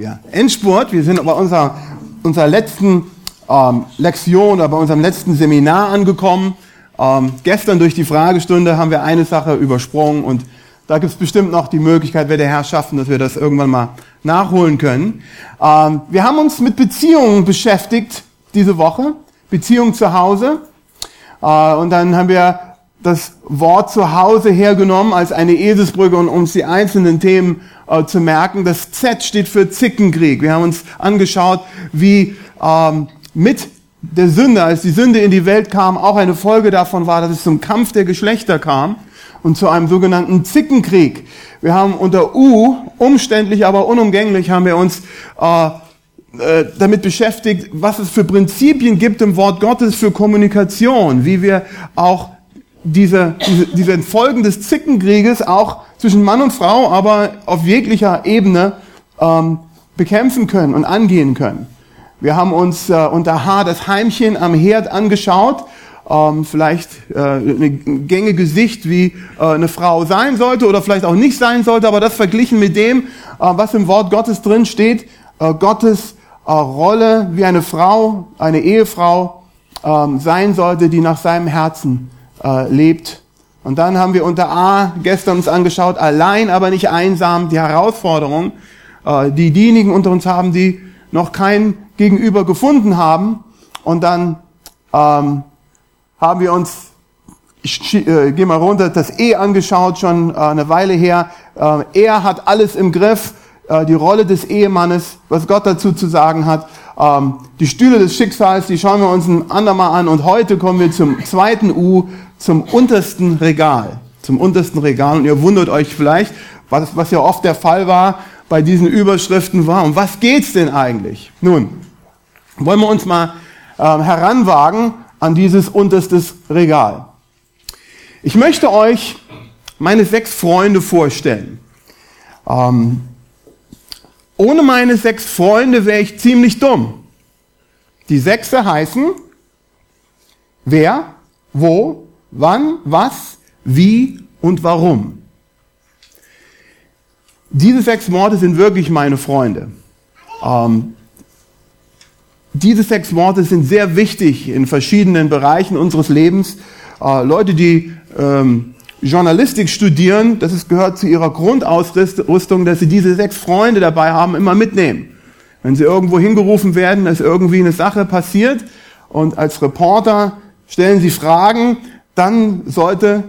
ja, Endspurt. Wir sind bei unserer, unserer letzten ähm, Lektion oder bei unserem letzten Seminar angekommen. Ähm, gestern durch die Fragestunde haben wir eine Sache übersprungen und da gibt es bestimmt noch die Möglichkeit, wenn der Herr schaffen, dass wir das irgendwann mal nachholen können. Ähm, wir haben uns mit Beziehungen beschäftigt diese Woche, Beziehung zu Hause. Äh, und dann haben wir das Wort zu Hause hergenommen als eine Eselsbrücke und uns die einzelnen Themen äh, zu merken. Das Z steht für Zickenkrieg. Wir haben uns angeschaut, wie ähm, mit der Sünde, als die Sünde in die Welt kam, auch eine Folge davon war, dass es zum Kampf der Geschlechter kam und zu einem sogenannten Zickenkrieg. Wir haben unter U, umständlich, aber unumgänglich, haben wir uns äh, äh, damit beschäftigt, was es für Prinzipien gibt im Wort Gottes für Kommunikation, wie wir auch diese, diese, diese Folgen des Zickenkrieges auch zwischen Mann und Frau, aber auf jeglicher Ebene ähm, bekämpfen können und angehen können. Wir haben uns äh, unter H das Heimchen am Herd angeschaut, ähm, vielleicht äh, ein gängige Sicht, wie äh, eine Frau sein sollte oder vielleicht auch nicht sein sollte, aber das verglichen mit dem, äh, was im Wort Gottes drin steht, äh, Gottes äh, Rolle wie eine Frau, eine Ehefrau ähm, sein sollte, die nach seinem Herzen äh, lebt. Und dann haben wir unter A gestern uns angeschaut, allein aber nicht einsam, die Herausforderung, äh, die diejenigen unter uns haben, die noch kein Gegenüber gefunden haben. Und dann ähm, haben wir uns, ich äh, gehe mal runter, das E angeschaut, schon äh, eine Weile her. Äh, er hat alles im Griff, äh, die Rolle des Ehemannes, was Gott dazu zu sagen hat. Ähm, die Stühle des Schicksals, die schauen wir uns ein andermal an. Und heute kommen wir zum zweiten U, zum untersten Regal. Zum untersten Regal. Und ihr wundert euch vielleicht, was, was ja oft der Fall war bei diesen Überschriften war. Um was geht's denn eigentlich? Nun, wollen wir uns mal äh, heranwagen an dieses unterstes Regal. Ich möchte euch meine sechs Freunde vorstellen. Ähm, ohne meine sechs Freunde wäre ich ziemlich dumm. Die Sechse heißen wer, wo, wann, was, wie und warum. Diese sechs Worte sind wirklich meine Freunde. Ähm, diese sechs Worte sind sehr wichtig in verschiedenen Bereichen unseres Lebens. Äh, Leute, die ähm, Journalistik studieren, das ist, gehört zu ihrer Grundausrüstung, dass sie diese sechs Freunde dabei haben, immer mitnehmen. Wenn sie irgendwo hingerufen werden, dass irgendwie eine Sache passiert und als Reporter stellen sie Fragen, dann sollte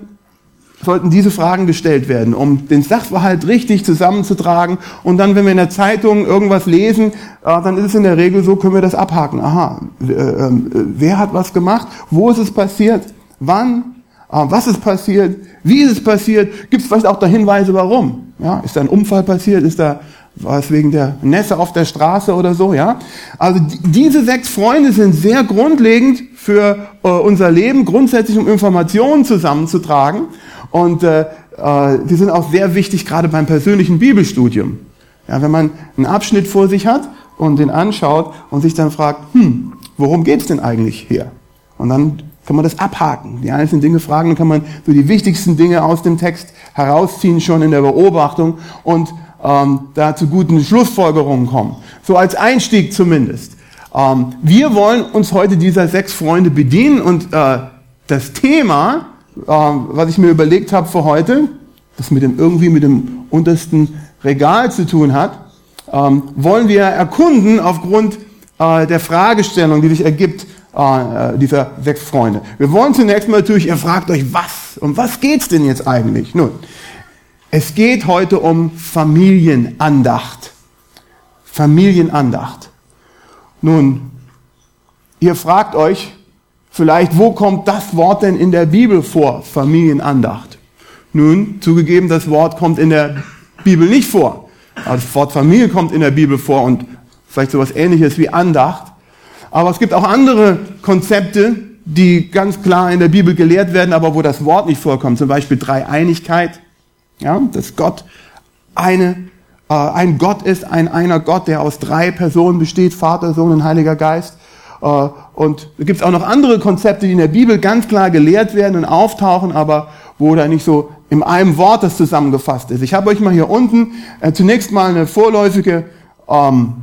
sollten diese Fragen gestellt werden, um den Sachverhalt richtig zusammenzutragen. Und dann, wenn wir in der Zeitung irgendwas lesen, äh, dann ist es in der Regel so, können wir das abhaken. Aha, äh, äh, wer hat was gemacht? Wo ist es passiert? Wann? Was ist passiert? Wie ist es passiert? Gibt es vielleicht auch da Hinweise, warum? Ja, ist da ein Unfall passiert? Ist da war es wegen der Nässe auf der Straße oder so, ja? Also diese sechs Freunde sind sehr grundlegend für äh, unser Leben, grundsätzlich um Informationen zusammenzutragen. Und äh, äh, die sind auch sehr wichtig, gerade beim persönlichen Bibelstudium. Ja, wenn man einen Abschnitt vor sich hat und den anschaut und sich dann fragt, hm, worum geht's denn eigentlich hier? Und dann kann man das abhaken, die einzelnen Dinge fragen, dann kann man so die wichtigsten Dinge aus dem Text herausziehen, schon in der Beobachtung und ähm, da zu guten Schlussfolgerungen kommen. So als Einstieg zumindest. Ähm, wir wollen uns heute dieser sechs Freunde bedienen und äh, das Thema ähm, was ich mir überlegt habe für heute, das mit dem, irgendwie mit dem untersten Regal zu tun hat, ähm, wollen wir erkunden aufgrund äh, der Fragestellung, die sich ergibt, äh, dieser sechs Freunde. Wir wollen zunächst mal natürlich, ihr fragt euch, was? Um was geht's denn jetzt eigentlich? Nun, es geht heute um Familienandacht. Familienandacht. Nun, ihr fragt euch, Vielleicht, wo kommt das Wort denn in der Bibel vor? Familienandacht. Nun, zugegeben, das Wort kommt in der Bibel nicht vor. Das Wort Familie kommt in der Bibel vor und vielleicht sowas ähnliches wie Andacht. Aber es gibt auch andere Konzepte, die ganz klar in der Bibel gelehrt werden, aber wo das Wort nicht vorkommt. Zum Beispiel Dreieinigkeit. Ja, dass Gott eine, äh, ein Gott ist, ein einer Gott, der aus drei Personen besteht, Vater, Sohn und Heiliger Geist. Äh, und es gibt auch noch andere Konzepte, die in der Bibel ganz klar gelehrt werden und auftauchen, aber wo da nicht so in einem Wort das zusammengefasst ist. Ich habe euch mal hier unten äh, zunächst mal eine vorläufige ähm,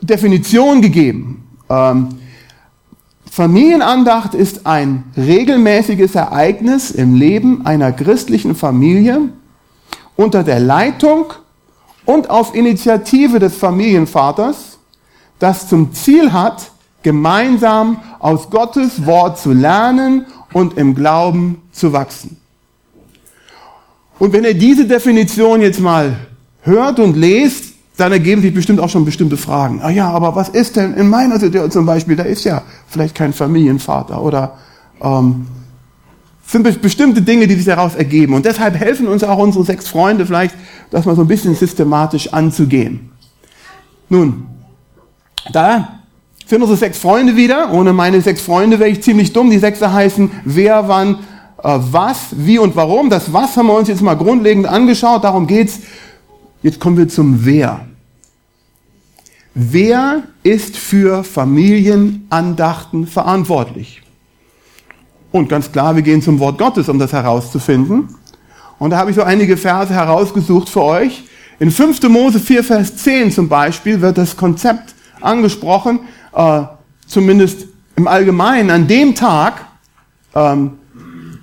Definition gegeben. Ähm, Familienandacht ist ein regelmäßiges Ereignis im Leben einer christlichen Familie unter der Leitung und auf Initiative des Familienvaters, das zum Ziel hat, gemeinsam aus Gottes Wort zu lernen und im Glauben zu wachsen. Und wenn ihr diese Definition jetzt mal hört und lest, dann ergeben sich bestimmt auch schon bestimmte Fragen. Ah ja, aber was ist denn in meiner Situation zum Beispiel? Da ist ja vielleicht kein Familienvater oder ähm, sind bestimmte Dinge, die sich daraus ergeben. Und deshalb helfen uns auch unsere sechs Freunde vielleicht, das mal so ein bisschen systematisch anzugehen. Nun, da sind unsere sechs Freunde wieder. Ohne meine sechs Freunde wäre ich ziemlich dumm. Die Sechse heißen wer, wann, äh, was, wie und warum. Das Was haben wir uns jetzt mal grundlegend angeschaut. Darum geht's. Jetzt kommen wir zum Wer. Wer ist für Familienandachten verantwortlich? Und ganz klar, wir gehen zum Wort Gottes, um das herauszufinden. Und da habe ich so einige Verse herausgesucht für euch. In 5. Mose 4, Vers 10 zum Beispiel wird das Konzept angesprochen, äh, zumindest im Allgemeinen. An dem Tag, ähm,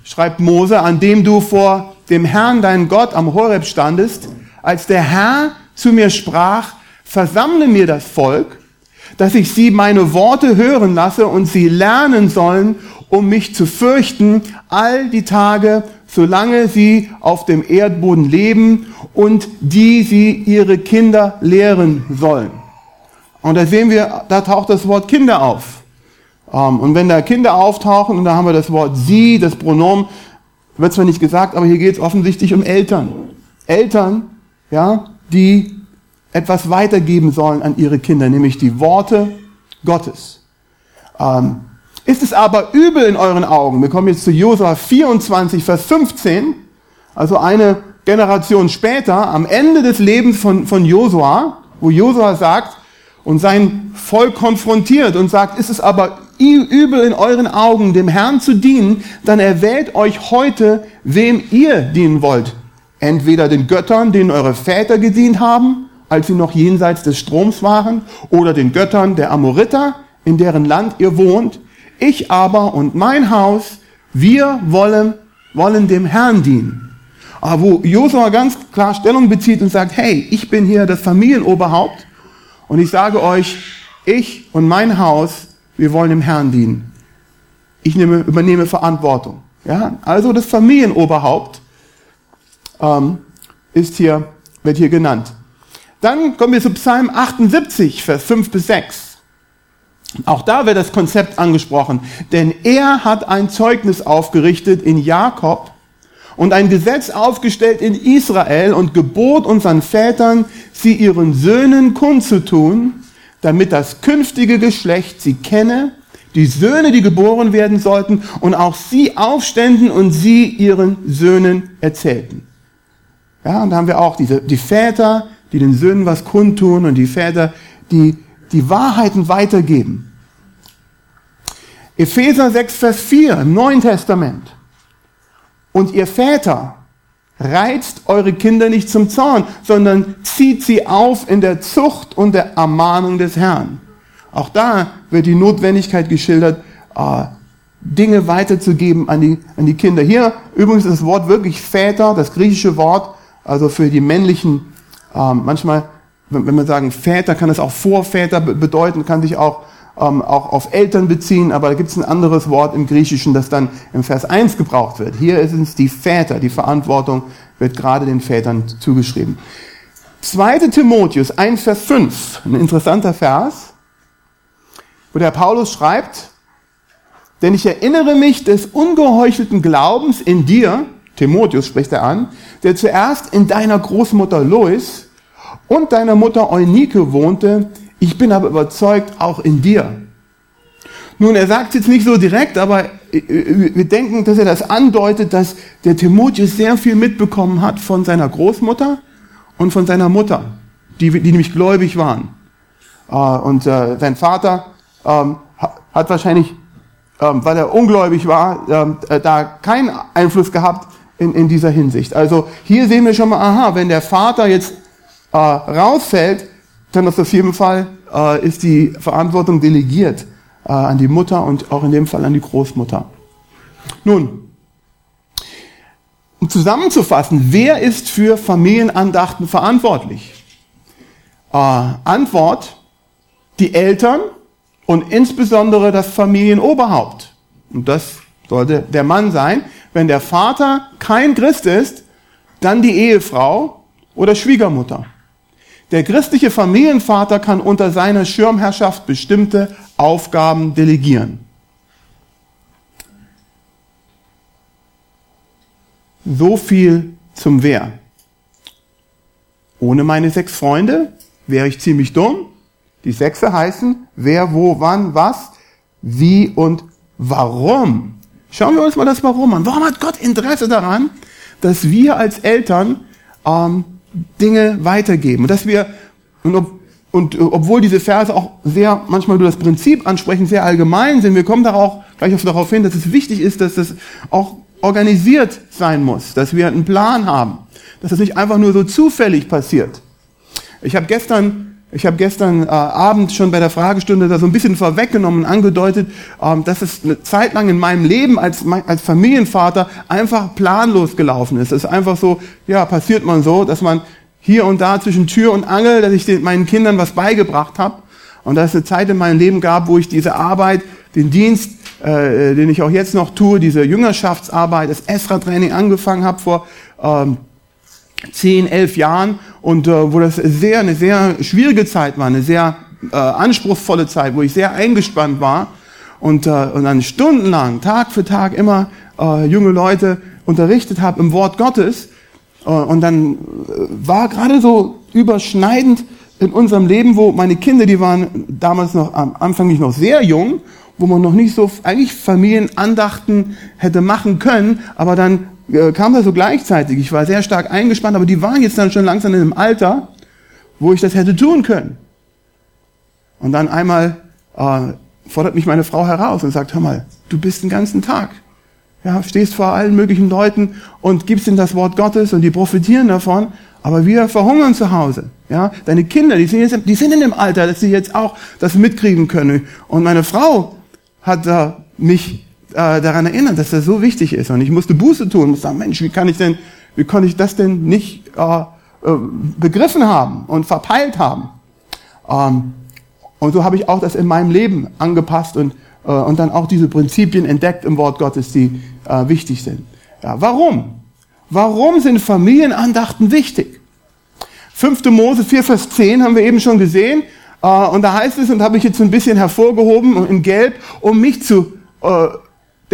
schreibt Mose, an dem du vor dem Herrn, dein Gott, am Horeb standest, als der Herr zu mir sprach, versammle mir das Volk, dass ich sie meine Worte hören lasse und sie lernen sollen, um mich zu fürchten, all die Tage, solange sie auf dem Erdboden leben und die sie ihre Kinder lehren sollen. Und da sehen wir, da taucht das Wort Kinder auf. Ähm, und wenn da Kinder auftauchen, und da haben wir das Wort sie, das Pronomen, wird zwar nicht gesagt, aber hier geht es offensichtlich um Eltern. Eltern, ja, die etwas weitergeben sollen an ihre Kinder, nämlich die Worte Gottes. Ähm, ist es aber übel in euren Augen? Wir kommen jetzt zu Josua 24, Vers 15, also eine Generation später, am Ende des Lebens von, von Josua, wo Josua sagt und sein Volk konfrontiert und sagt, ist es aber übel in euren Augen, dem Herrn zu dienen, dann erwählt euch heute, wem ihr dienen wollt. Entweder den Göttern, denen eure Väter gedient haben, als sie noch jenseits des Stroms waren, oder den Göttern der Amoriter, in deren Land ihr wohnt, ich aber und mein Haus, wir wollen, wollen dem Herrn dienen. Aber wo Josua ganz klar Stellung bezieht und sagt, hey, ich bin hier das Familienoberhaupt und ich sage euch, ich und mein Haus, wir wollen dem Herrn dienen. Ich nehme, übernehme Verantwortung. Ja, also das Familienoberhaupt ähm, ist hier, wird hier genannt. Dann kommen wir zu Psalm 78, Vers 5 bis 6. Auch da wird das Konzept angesprochen. Denn er hat ein Zeugnis aufgerichtet in Jakob und ein Gesetz aufgestellt in Israel und gebot unseren Vätern, sie ihren Söhnen kundzutun, damit das künftige Geschlecht sie kenne, die Söhne, die geboren werden sollten, und auch sie aufständen und sie ihren Söhnen erzählten. Ja, und da haben wir auch diese, die Väter, die den Söhnen was kundtun und die Väter, die die Wahrheiten weitergeben. Epheser 6, Vers 4 im Neuen Testament. Und ihr Väter, reizt eure Kinder nicht zum Zorn, sondern zieht sie auf in der Zucht und der Ermahnung des Herrn. Auch da wird die Notwendigkeit geschildert, äh, Dinge weiterzugeben an die, an die Kinder. Hier übrigens das Wort wirklich Väter, das griechische Wort, also für die männlichen, äh, manchmal wenn wir sagen Väter, kann es auch Vorväter bedeuten, kann sich auch, ähm, auch auf Eltern beziehen, aber da gibt es ein anderes Wort im Griechischen, das dann im Vers 1 gebraucht wird. Hier ist es die Väter, die Verantwortung wird gerade den Vätern zugeschrieben. 2. Timotheus 1, Vers 5, ein interessanter Vers, wo der Paulus schreibt, denn ich erinnere mich des ungeheuchelten Glaubens in dir, Timotheus spricht er an, der zuerst in deiner Großmutter Lois und deiner Mutter Eunike wohnte, ich bin aber überzeugt, auch in dir. Nun, er sagt jetzt nicht so direkt, aber äh, äh, wir denken, dass er das andeutet, dass der Timotheus sehr viel mitbekommen hat von seiner Großmutter und von seiner Mutter, die, die nämlich gläubig waren. Äh, und sein Vater ähm, hat wahrscheinlich, ähm, weil er ungläubig war, ähm, da keinen Einfluss gehabt in, in dieser Hinsicht. Also hier sehen wir schon mal, aha, wenn der Vater jetzt äh, rausfällt, dann ist auf jeden Fall äh, ist die Verantwortung delegiert äh, an die Mutter und auch in dem Fall an die Großmutter. Nun, um zusammenzufassen, wer ist für Familienandachten verantwortlich? Äh, Antwort, die Eltern und insbesondere das Familienoberhaupt. Und das sollte der Mann sein. Wenn der Vater kein Christ ist, dann die Ehefrau oder Schwiegermutter. Der christliche Familienvater kann unter seiner Schirmherrschaft bestimmte Aufgaben delegieren. So viel zum Wer. Ohne meine sechs Freunde wäre ich ziemlich dumm. Die Sechse heißen wer, wo, wann, was, wie und warum. Schauen wir uns mal das Warum an. Warum hat Gott Interesse daran, dass wir als Eltern ähm, Dinge weitergeben und dass wir und, ob, und obwohl diese Verse auch sehr manchmal nur das Prinzip ansprechen, sehr allgemein sind, wir kommen da auch gleich darauf hin, dass es wichtig ist, dass das auch organisiert sein muss, dass wir einen Plan haben, dass das nicht einfach nur so zufällig passiert. Ich habe gestern ich habe gestern äh, Abend schon bei der Fragestunde da so ein bisschen vorweggenommen, angedeutet, ähm, dass es eine Zeit lang in meinem Leben als, als Familienvater einfach planlos gelaufen ist. Es ist einfach so, ja, passiert man so, dass man hier und da zwischen Tür und Angel, dass ich den, meinen Kindern was beigebracht habe. Und dass es eine Zeit in meinem Leben gab, wo ich diese Arbeit, den Dienst, äh, den ich auch jetzt noch tue, diese Jüngerschaftsarbeit, das Esra-Training angefangen habe vor ähm, zehn, elf Jahren und äh, wo das sehr eine sehr schwierige Zeit war, eine sehr äh, anspruchsvolle Zeit, wo ich sehr eingespannt war. Und, äh, und dann stundenlang, Tag für Tag immer äh, junge Leute unterrichtet habe im Wort Gottes. Äh, und dann äh, war gerade so überschneidend in unserem Leben, wo meine Kinder, die waren damals noch am Anfang nicht noch sehr jung, wo man noch nicht so eigentlich Familienandachten hätte machen können, aber dann kam das so gleichzeitig. Ich war sehr stark eingespannt, aber die waren jetzt dann schon langsam in einem Alter, wo ich das hätte tun können. Und dann einmal äh, fordert mich meine Frau heraus und sagt, hör mal, du bist den ganzen Tag. Ja, stehst vor allen möglichen Leuten und gibst ihnen das Wort Gottes und die profitieren davon, aber wir verhungern zu Hause. Ja, deine Kinder, die sind, jetzt, die sind in dem Alter, dass sie jetzt auch das mitkriegen können. Und meine Frau hat äh, mich äh, daran erinnern, dass das so wichtig ist. Und ich musste Buße tun, musste sagen, Mensch, wie kann ich denn, wie konnte ich das denn nicht äh, äh, begriffen haben und verpeilt haben? Ähm, und so habe ich auch das in meinem Leben angepasst und, äh, und dann auch diese Prinzipien entdeckt im Wort Gottes, die äh, wichtig sind. Ja, warum? Warum sind Familienandachten wichtig? 5. Mose 4, Vers 10 haben wir eben schon gesehen. Äh, und da heißt es, und habe ich jetzt ein bisschen hervorgehoben in Gelb, um mich zu äh,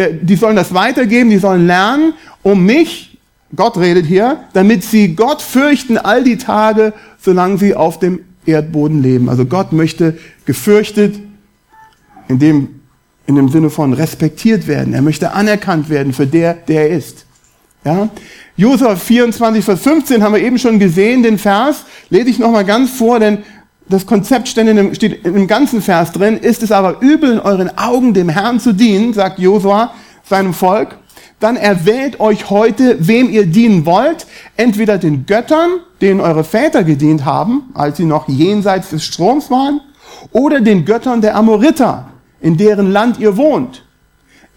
die sollen das weitergeben, die sollen lernen, um mich, Gott redet hier, damit sie Gott fürchten all die Tage, solange sie auf dem Erdboden leben. Also Gott möchte gefürchtet, in dem, in dem Sinne von respektiert werden. Er möchte anerkannt werden für der, der er ist. Ja? Josua 24, Vers 15 haben wir eben schon gesehen, den Vers, lese ich nochmal ganz vor, denn das Konzept steht in, dem, steht in dem ganzen Vers drin, ist es aber übel in euren Augen dem Herrn zu dienen, sagt Josua seinem Volk, dann erwählt euch heute, wem ihr dienen wollt, entweder den Göttern, denen eure Väter gedient haben, als sie noch jenseits des Stroms waren, oder den Göttern der Amoriter, in deren Land ihr wohnt.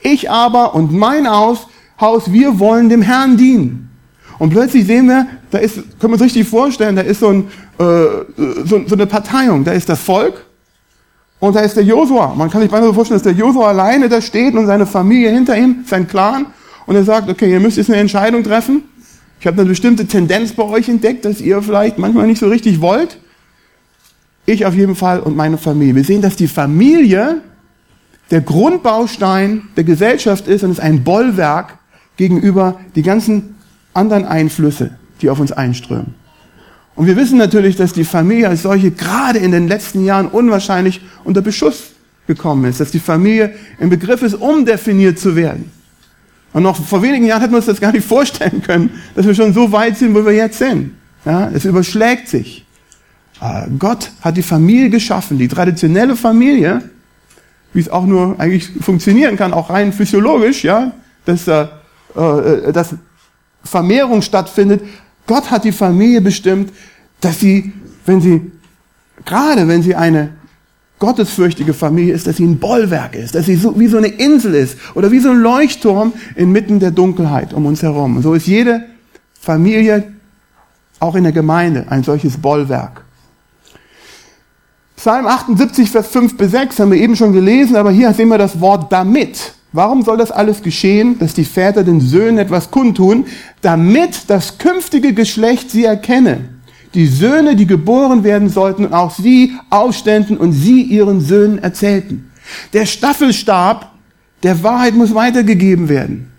Ich aber und mein Haus, Haus, wir wollen dem Herrn dienen. Und plötzlich sehen wir, da ist, können wir uns richtig vorstellen, da ist so, ein, äh, so, so eine Parteiung. Da ist das Volk und da ist der Josua. Man kann sich beinahe so vorstellen, dass der Josua alleine da steht und seine Familie hinter ihm, sein Clan. Und er sagt, okay, ihr müsst jetzt eine Entscheidung treffen. Ich habe eine bestimmte Tendenz bei euch entdeckt, dass ihr vielleicht manchmal nicht so richtig wollt. Ich auf jeden Fall und meine Familie. Wir sehen, dass die Familie der Grundbaustein der Gesellschaft ist und ist ein Bollwerk gegenüber die ganzen anderen Einflüsse, die auf uns einströmen. Und wir wissen natürlich, dass die Familie als solche gerade in den letzten Jahren unwahrscheinlich unter Beschuss gekommen ist, dass die Familie im Begriff ist, umdefiniert zu werden. Und noch vor wenigen Jahren hätten wir uns das gar nicht vorstellen können, dass wir schon so weit sind, wo wir jetzt sind. Ja, es überschlägt sich. Ah, Gott hat die Familie geschaffen, die traditionelle Familie, wie es auch nur eigentlich funktionieren kann, auch rein physiologisch, ja, dass, äh, äh dass Vermehrung stattfindet. Gott hat die Familie bestimmt, dass sie, wenn sie gerade wenn sie eine gottesfürchtige Familie ist, dass sie ein Bollwerk ist, dass sie so, wie so eine Insel ist oder wie so ein Leuchtturm inmitten der Dunkelheit um uns herum. Und so ist jede Familie, auch in der Gemeinde, ein solches Bollwerk. Psalm 78, Vers 5 bis 6 haben wir eben schon gelesen, aber hier sehen wir das Wort damit. Warum soll das alles geschehen, dass die Väter den Söhnen etwas kundtun, damit das künftige Geschlecht sie erkenne? Die Söhne, die geboren werden sollten, und auch sie aufständen und sie ihren Söhnen erzählten. Der Staffelstab der Wahrheit muss weitergegeben werden.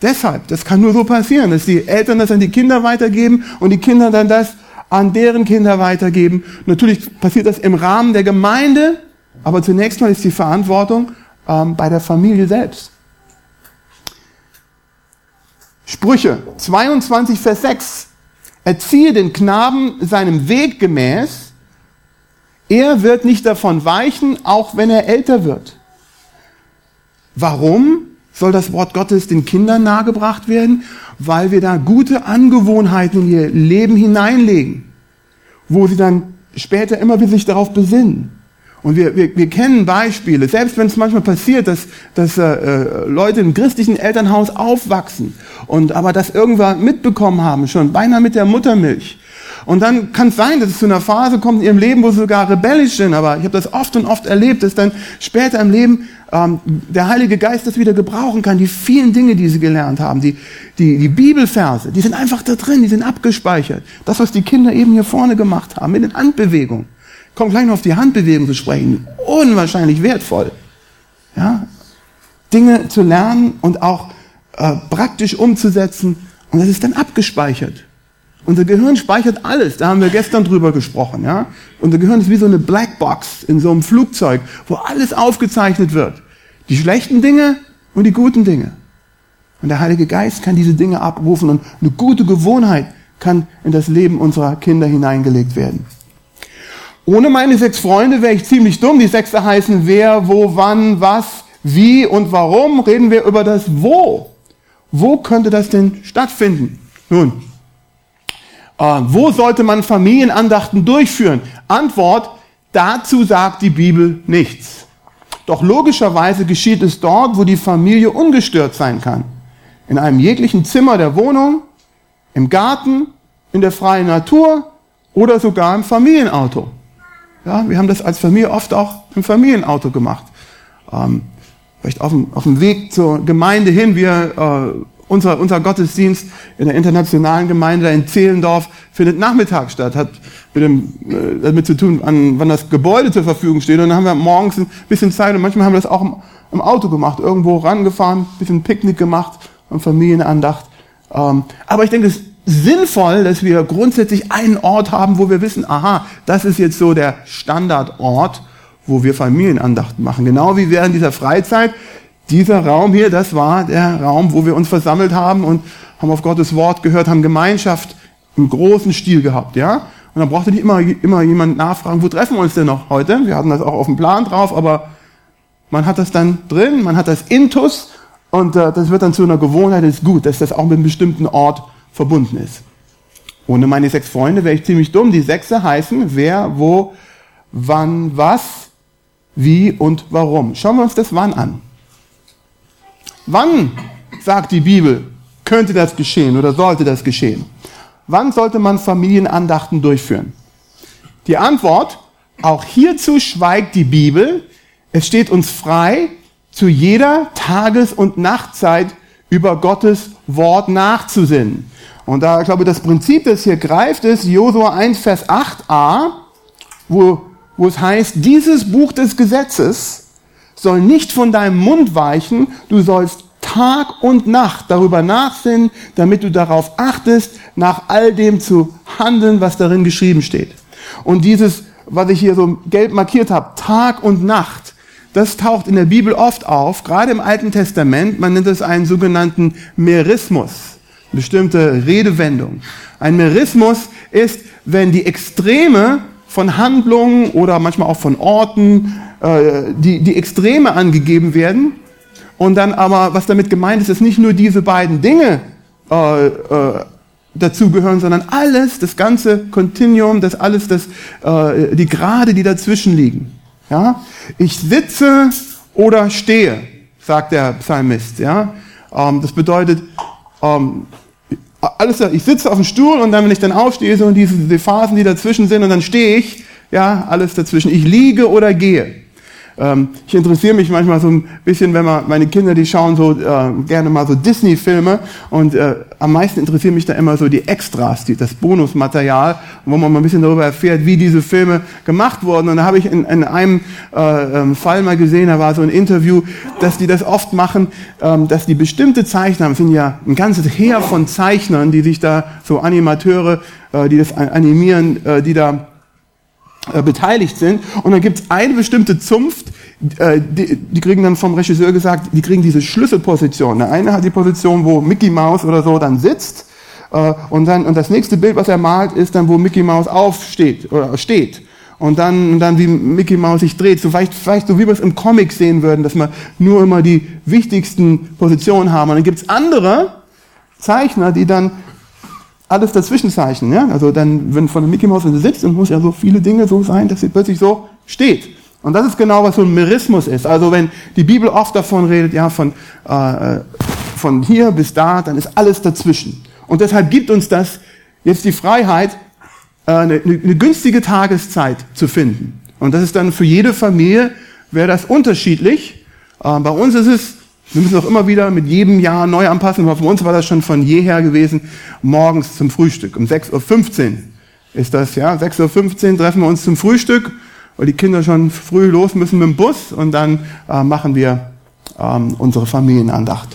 Deshalb, das kann nur so passieren, dass die Eltern das an die Kinder weitergeben und die Kinder dann das an deren Kinder weitergeben. Natürlich passiert das im Rahmen der Gemeinde, aber zunächst mal ist die Verantwortung ähm, bei der Familie selbst. Sprüche 22, Vers 6. Erziehe den Knaben seinem Weg gemäß. Er wird nicht davon weichen, auch wenn er älter wird. Warum soll das Wort Gottes den Kindern nahegebracht werden? Weil wir da gute Angewohnheiten in ihr Leben hineinlegen, wo sie dann später immer wieder sich darauf besinnen. Und wir, wir, wir kennen Beispiele, selbst wenn es manchmal passiert, dass, dass äh, Leute im christlichen Elternhaus aufwachsen und aber das irgendwann mitbekommen haben, schon beinahe mit der Muttermilch. Und dann kann es sein, dass es zu einer Phase kommt in ihrem Leben, wo sie sogar rebellisch sind. Aber ich habe das oft und oft erlebt, dass dann später im Leben ähm, der Heilige Geist das wieder gebrauchen kann. Die vielen Dinge, die sie gelernt haben, die, die, die Bibelverse, die sind einfach da drin, die sind abgespeichert. Das, was die Kinder eben hier vorne gemacht haben, mit den Handbewegungen komme gleich noch auf die Handbewegung zu sprechen, unwahrscheinlich wertvoll. Ja? Dinge zu lernen und auch äh, praktisch umzusetzen und das ist dann abgespeichert. Unser Gehirn speichert alles, da haben wir gestern drüber gesprochen. Ja? Unser Gehirn ist wie so eine Blackbox in so einem Flugzeug, wo alles aufgezeichnet wird. Die schlechten Dinge und die guten Dinge. Und der Heilige Geist kann diese Dinge abrufen und eine gute Gewohnheit kann in das Leben unserer Kinder hineingelegt werden. Ohne meine sechs Freunde wäre ich ziemlich dumm. Die Sechste heißen wer, wo, wann, was, wie und warum. Reden wir über das Wo. Wo könnte das denn stattfinden? Nun, äh, wo sollte man Familienandachten durchführen? Antwort, dazu sagt die Bibel nichts. Doch logischerweise geschieht es dort, wo die Familie ungestört sein kann. In einem jeglichen Zimmer der Wohnung, im Garten, in der freien Natur oder sogar im Familienauto. Ja, wir haben das als Familie oft auch im Familienauto gemacht. Ähm, vielleicht auf dem, auf dem Weg zur Gemeinde hin. Wir, äh, unser, unser Gottesdienst in der internationalen Gemeinde in Zehlendorf findet Nachmittag statt. Hat mit dem, äh, damit zu tun, an, wann das Gebäude zur Verfügung steht. Und dann haben wir morgens ein bisschen Zeit und manchmal haben wir das auch im, im Auto gemacht. Irgendwo rangefahren, bisschen Picknick gemacht und Familienandacht. Ähm, aber ich denke, es sinnvoll, dass wir grundsätzlich einen Ort haben, wo wir wissen, aha, das ist jetzt so der Standardort, wo wir Familienandachten machen. Genau wie während dieser Freizeit. Dieser Raum hier, das war der Raum, wo wir uns versammelt haben und haben auf Gottes Wort gehört, haben Gemeinschaft im großen Stil gehabt, ja. Und dann brauchte nicht immer, immer jemand nachfragen, wo treffen wir uns denn noch heute? Wir hatten das auch auf dem Plan drauf, aber man hat das dann drin, man hat das Intus und äh, das wird dann zu einer Gewohnheit, ist gut, dass das auch mit einem bestimmten Ort verbunden ist. Ohne meine sechs Freunde wäre ich ziemlich dumm. Die Sechse heißen wer, wo, wann, was, wie und warum. Schauen wir uns das wann an. Wann, sagt die Bibel, könnte das geschehen oder sollte das geschehen? Wann sollte man Familienandachten durchführen? Die Antwort, auch hierzu schweigt die Bibel. Es steht uns frei, zu jeder Tages- und Nachtzeit über Gottes Wort nachzusinnen. Und da, ich glaube, das Prinzip, das hier greift, ist Josua 1, Vers 8a, wo, wo es heißt, dieses Buch des Gesetzes soll nicht von deinem Mund weichen, du sollst Tag und Nacht darüber nachsinnen, damit du darauf achtest, nach all dem zu handeln, was darin geschrieben steht. Und dieses, was ich hier so gelb markiert habe, Tag und Nacht, das taucht in der Bibel oft auf, gerade im Alten Testament, man nennt es einen sogenannten Merismus bestimmte Redewendung. Ein Merismus ist, wenn die Extreme von Handlungen oder manchmal auch von Orten, äh, die, die Extreme angegeben werden. Und dann aber, was damit gemeint ist, ist nicht nur diese beiden Dinge äh, äh, dazugehören, sondern alles, das ganze Kontinuum, das alles, das, äh, die Grade, die dazwischen liegen. Ja? Ich sitze oder stehe, sagt der Psalmist. Ja? Ähm, das bedeutet, ähm, alles, ich sitze auf dem Stuhl und dann, wenn ich dann aufstehe, so diese, diese Phasen, die dazwischen sind, und dann stehe ich, ja, alles dazwischen. Ich liege oder gehe. Ähm, ich interessiere mich manchmal so ein bisschen, wenn man, meine Kinder, die schauen so äh, gerne mal so Disney-Filme und äh, am meisten interessieren mich da immer so die Extras, die, das Bonusmaterial, wo man mal ein bisschen darüber erfährt, wie diese Filme gemacht wurden. Und da habe ich in, in einem äh, ähm, Fall mal gesehen, da war so ein Interview, dass die das oft machen, ähm, dass die bestimmte Zeichner, es sind ja ein ganzes Heer von Zeichnern, die sich da, so Animateure, äh, die das animieren, äh, die da beteiligt sind. Und dann gibt es eine bestimmte Zunft, äh, die, die, kriegen dann vom Regisseur gesagt, die kriegen diese Schlüsselposition. Der eine hat die Position, wo Mickey Mouse oder so dann sitzt. Äh, und, dann, und das nächste Bild, was er malt, ist dann, wo Mickey Mouse aufsteht oder steht. Und dann, und dann wie Mickey Mouse sich dreht. So vielleicht, vielleicht so wie wir es im Comic sehen würden, dass wir nur immer die wichtigsten Positionen haben. Und dann gibt es andere Zeichner, die dann alles dazwischenzeichnen. Ja? Also dann, wenn von der Mickey Mouse sitzt, dann muss ja so viele Dinge so sein, dass sie plötzlich so steht. Und das ist genau, was so ein Merismus ist. Also wenn die Bibel oft davon redet, ja, von, äh, von hier bis da, dann ist alles dazwischen. Und deshalb gibt uns das jetzt die Freiheit, äh, eine, eine günstige Tageszeit zu finden. Und das ist dann für jede Familie, wäre das unterschiedlich. Äh, bei uns ist es wir müssen auch immer wieder mit jedem Jahr neu anpassen, aber für uns war das schon von jeher gewesen, morgens zum Frühstück. Um 6.15 Uhr ist das, ja. 6.15 Uhr treffen wir uns zum Frühstück, weil die Kinder schon früh los müssen mit dem Bus und dann äh, machen wir ähm, unsere Familienandacht.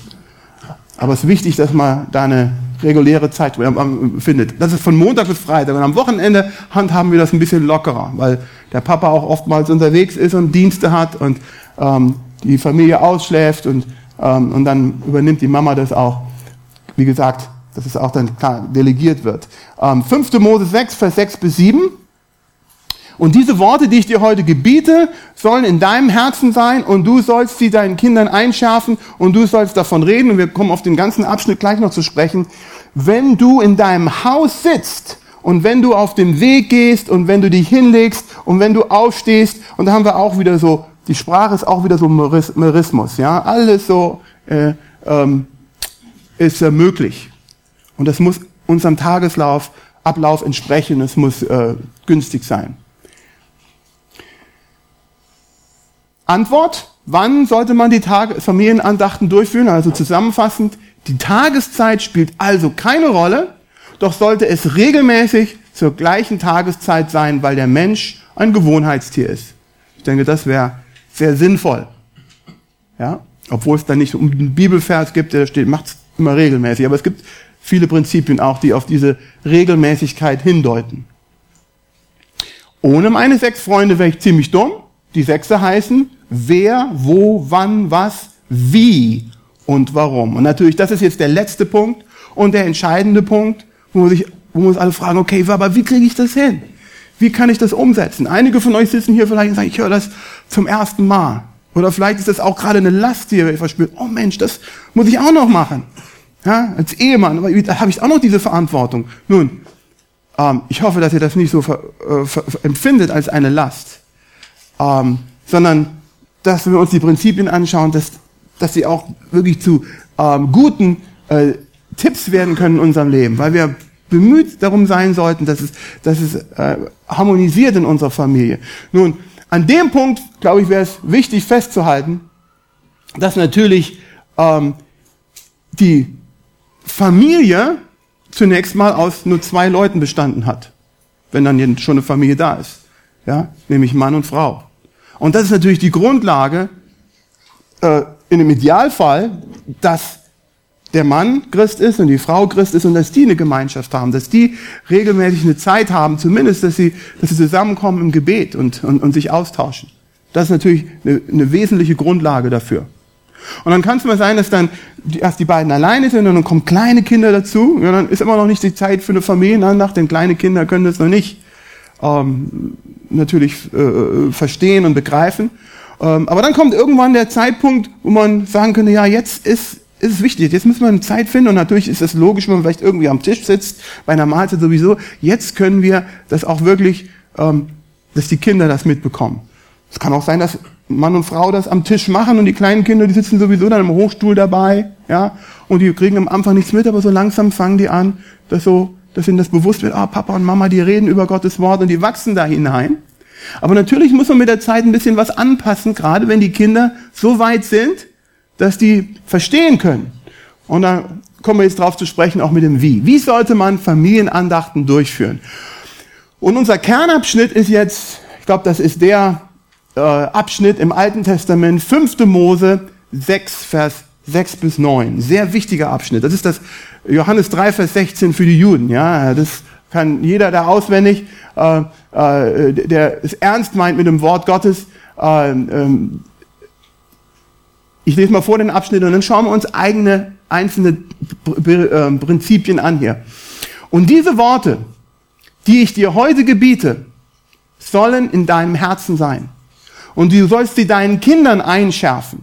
Aber es ist wichtig, dass man da eine reguläre Zeit findet. Das ist von Montag bis Freitag. Und am Wochenende handhaben wir das ein bisschen lockerer, weil der Papa auch oftmals unterwegs ist und Dienste hat und ähm, die Familie ausschläft und und dann übernimmt die Mama das auch. Wie gesagt, dass es auch dann klar delegiert wird. Ähm, 5. Mose 6, Vers 6 bis 7. Und diese Worte, die ich dir heute gebiete, sollen in deinem Herzen sein und du sollst sie deinen Kindern einschärfen und du sollst davon reden. Und wir kommen auf den ganzen Abschnitt gleich noch zu sprechen. Wenn du in deinem Haus sitzt und wenn du auf dem Weg gehst und wenn du dich hinlegst und wenn du aufstehst, und da haben wir auch wieder so die Sprache ist auch wieder so Merismus, ja, alles so äh, ähm, ist äh, möglich. Und das muss unserem Tageslauf, Ablauf entsprechen, es muss äh, günstig sein. Antwort, wann sollte man die Tage, Familienandachten durchführen? Also zusammenfassend, die Tageszeit spielt also keine Rolle, doch sollte es regelmäßig zur gleichen Tageszeit sein, weil der Mensch ein Gewohnheitstier ist. Ich denke, das wäre sehr sinnvoll. Ja? Obwohl es da nicht einen Bibelvers gibt, der steht, macht es immer regelmäßig. Aber es gibt viele Prinzipien auch, die auf diese Regelmäßigkeit hindeuten. Ohne meine sechs Freunde wäre ich ziemlich dumm. Die Sechse heißen wer, wo, wann, was, wie und warum. Und natürlich, das ist jetzt der letzte Punkt und der entscheidende Punkt, wo, sich, wo wir uns alle fragen, okay, aber wie kriege ich das hin? Wie kann ich das umsetzen? Einige von euch sitzen hier vielleicht und sagen, ich höre das zum ersten Mal. Oder vielleicht ist das auch gerade eine Last, die ihr verspürt. Oh Mensch, das muss ich auch noch machen. Ja, als Ehemann habe ich auch noch diese Verantwortung. Nun, ähm, ich hoffe, dass ihr das nicht so ver, äh, ver, empfindet als eine Last, ähm, sondern dass wir uns die Prinzipien anschauen, dass, dass sie auch wirklich zu ähm, guten äh, Tipps werden können in unserem Leben, weil wir bemüht darum sein sollten, dass es, dass es äh, harmonisiert in unserer Familie. Nun, an dem Punkt, glaube ich, wäre es wichtig festzuhalten, dass natürlich ähm, die Familie zunächst mal aus nur zwei Leuten bestanden hat, wenn dann schon eine Familie da ist, ja, nämlich Mann und Frau. Und das ist natürlich die Grundlage äh, in dem Idealfall, dass der Mann Christ ist und die Frau Christ ist und dass die eine Gemeinschaft haben, dass die regelmäßig eine Zeit haben, zumindest, dass sie, dass sie zusammenkommen im Gebet und, und, und sich austauschen. Das ist natürlich eine, eine wesentliche Grundlage dafür. Und dann kann es mal sein, dass dann erst die beiden alleine sind und dann kommen kleine Kinder dazu. Ja, dann ist immer noch nicht die Zeit für eine Familienandacht, denn kleine Kinder können das noch nicht ähm, natürlich äh, verstehen und begreifen. Ähm, aber dann kommt irgendwann der Zeitpunkt, wo man sagen könnte, ja, jetzt ist ist es wichtig. Jetzt müssen wir eine Zeit finden und natürlich ist es logisch, wenn man vielleicht irgendwie am Tisch sitzt, bei einer Mahlzeit sowieso. Jetzt können wir das auch wirklich, ähm, dass die Kinder das mitbekommen. Es kann auch sein, dass Mann und Frau das am Tisch machen und die kleinen Kinder, die sitzen sowieso dann im Hochstuhl dabei, ja, und die kriegen am Anfang nichts mit, aber so langsam fangen die an, dass so, dass ihnen das bewusst wird, ah, Papa und Mama, die reden über Gottes Wort und die wachsen da hinein. Aber natürlich muss man mit der Zeit ein bisschen was anpassen, gerade wenn die Kinder so weit sind, dass die verstehen können. Und da kommen wir jetzt drauf zu sprechen, auch mit dem Wie. Wie sollte man Familienandachten durchführen? Und unser Kernabschnitt ist jetzt, ich glaube, das ist der äh, Abschnitt im Alten Testament, 5. Mose 6, Vers 6 bis 9. Sehr wichtiger Abschnitt. Das ist das Johannes 3, Vers 16 für die Juden. Ja, das kann jeder da auswendig, äh, äh, der es ernst meint mit dem Wort Gottes. Äh, ich lese mal vor den Abschnitt und dann schauen wir uns eigene einzelne äh, Prinzipien an hier. Und diese Worte, die ich dir heute gebiete, sollen in deinem Herzen sein. Und du sollst sie deinen Kindern einschärfen.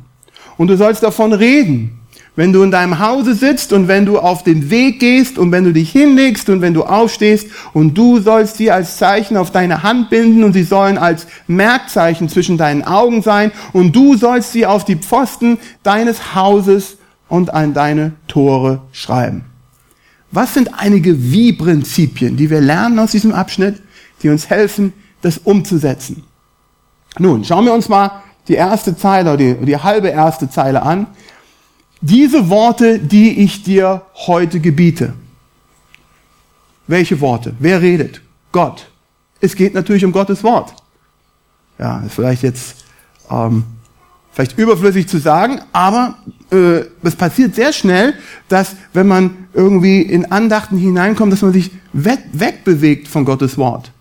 Und du sollst davon reden, wenn du in deinem Hause sitzt und wenn du auf den Weg gehst und wenn du dich hinlegst und wenn du aufstehst und du sollst sie als Zeichen auf deine Hand binden und sie sollen als Merkzeichen zwischen deinen Augen sein und du sollst sie auf die Pfosten deines Hauses und an deine Tore schreiben. Was sind einige Wie-Prinzipien, die wir lernen aus diesem Abschnitt, die uns helfen, das umzusetzen? Nun, schauen wir uns mal die erste Zeile oder die, die halbe erste Zeile an. Diese Worte, die ich dir heute gebiete. Welche Worte? Wer redet? Gott. Es geht natürlich um Gottes Wort. Ja, ist vielleicht jetzt ähm, vielleicht überflüssig zu sagen, aber äh, es passiert sehr schnell, dass wenn man irgendwie in Andachten hineinkommt, dass man sich weg, wegbewegt von Gottes Wort.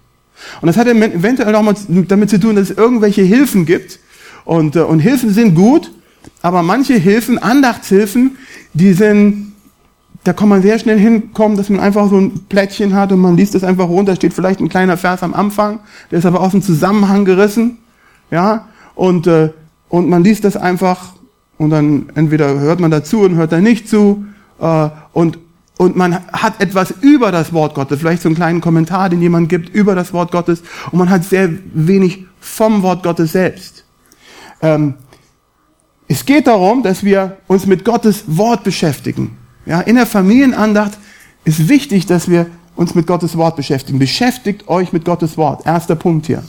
Und das hat eventuell auch mal damit zu tun, dass es irgendwelche Hilfen gibt. Und, äh, und Hilfen sind gut, aber manche Hilfen, Andachtshilfen, die sind, da kann man sehr schnell hinkommen, dass man einfach so ein Plättchen hat und man liest das einfach runter, steht vielleicht ein kleiner Vers am Anfang, der ist aber aus dem Zusammenhang gerissen, ja, und, äh, und man liest das einfach und dann entweder hört man dazu und hört da nicht zu, äh, und, und man hat etwas über das Wort Gottes, vielleicht so einen kleinen Kommentar, den jemand gibt über das Wort Gottes, und man hat sehr wenig vom Wort Gottes selbst. Ähm, es geht darum, dass wir uns mit Gottes Wort beschäftigen. Ja, in der Familienandacht ist wichtig, dass wir uns mit Gottes Wort beschäftigen. Beschäftigt euch mit Gottes Wort. Erster Punkt hier.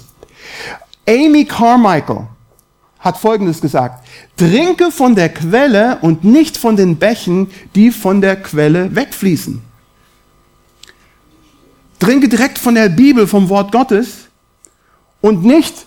Amy Carmichael hat Folgendes gesagt. Trinke von der Quelle und nicht von den Bächen, die von der Quelle wegfließen. Trinke direkt von der Bibel, vom Wort Gottes und nicht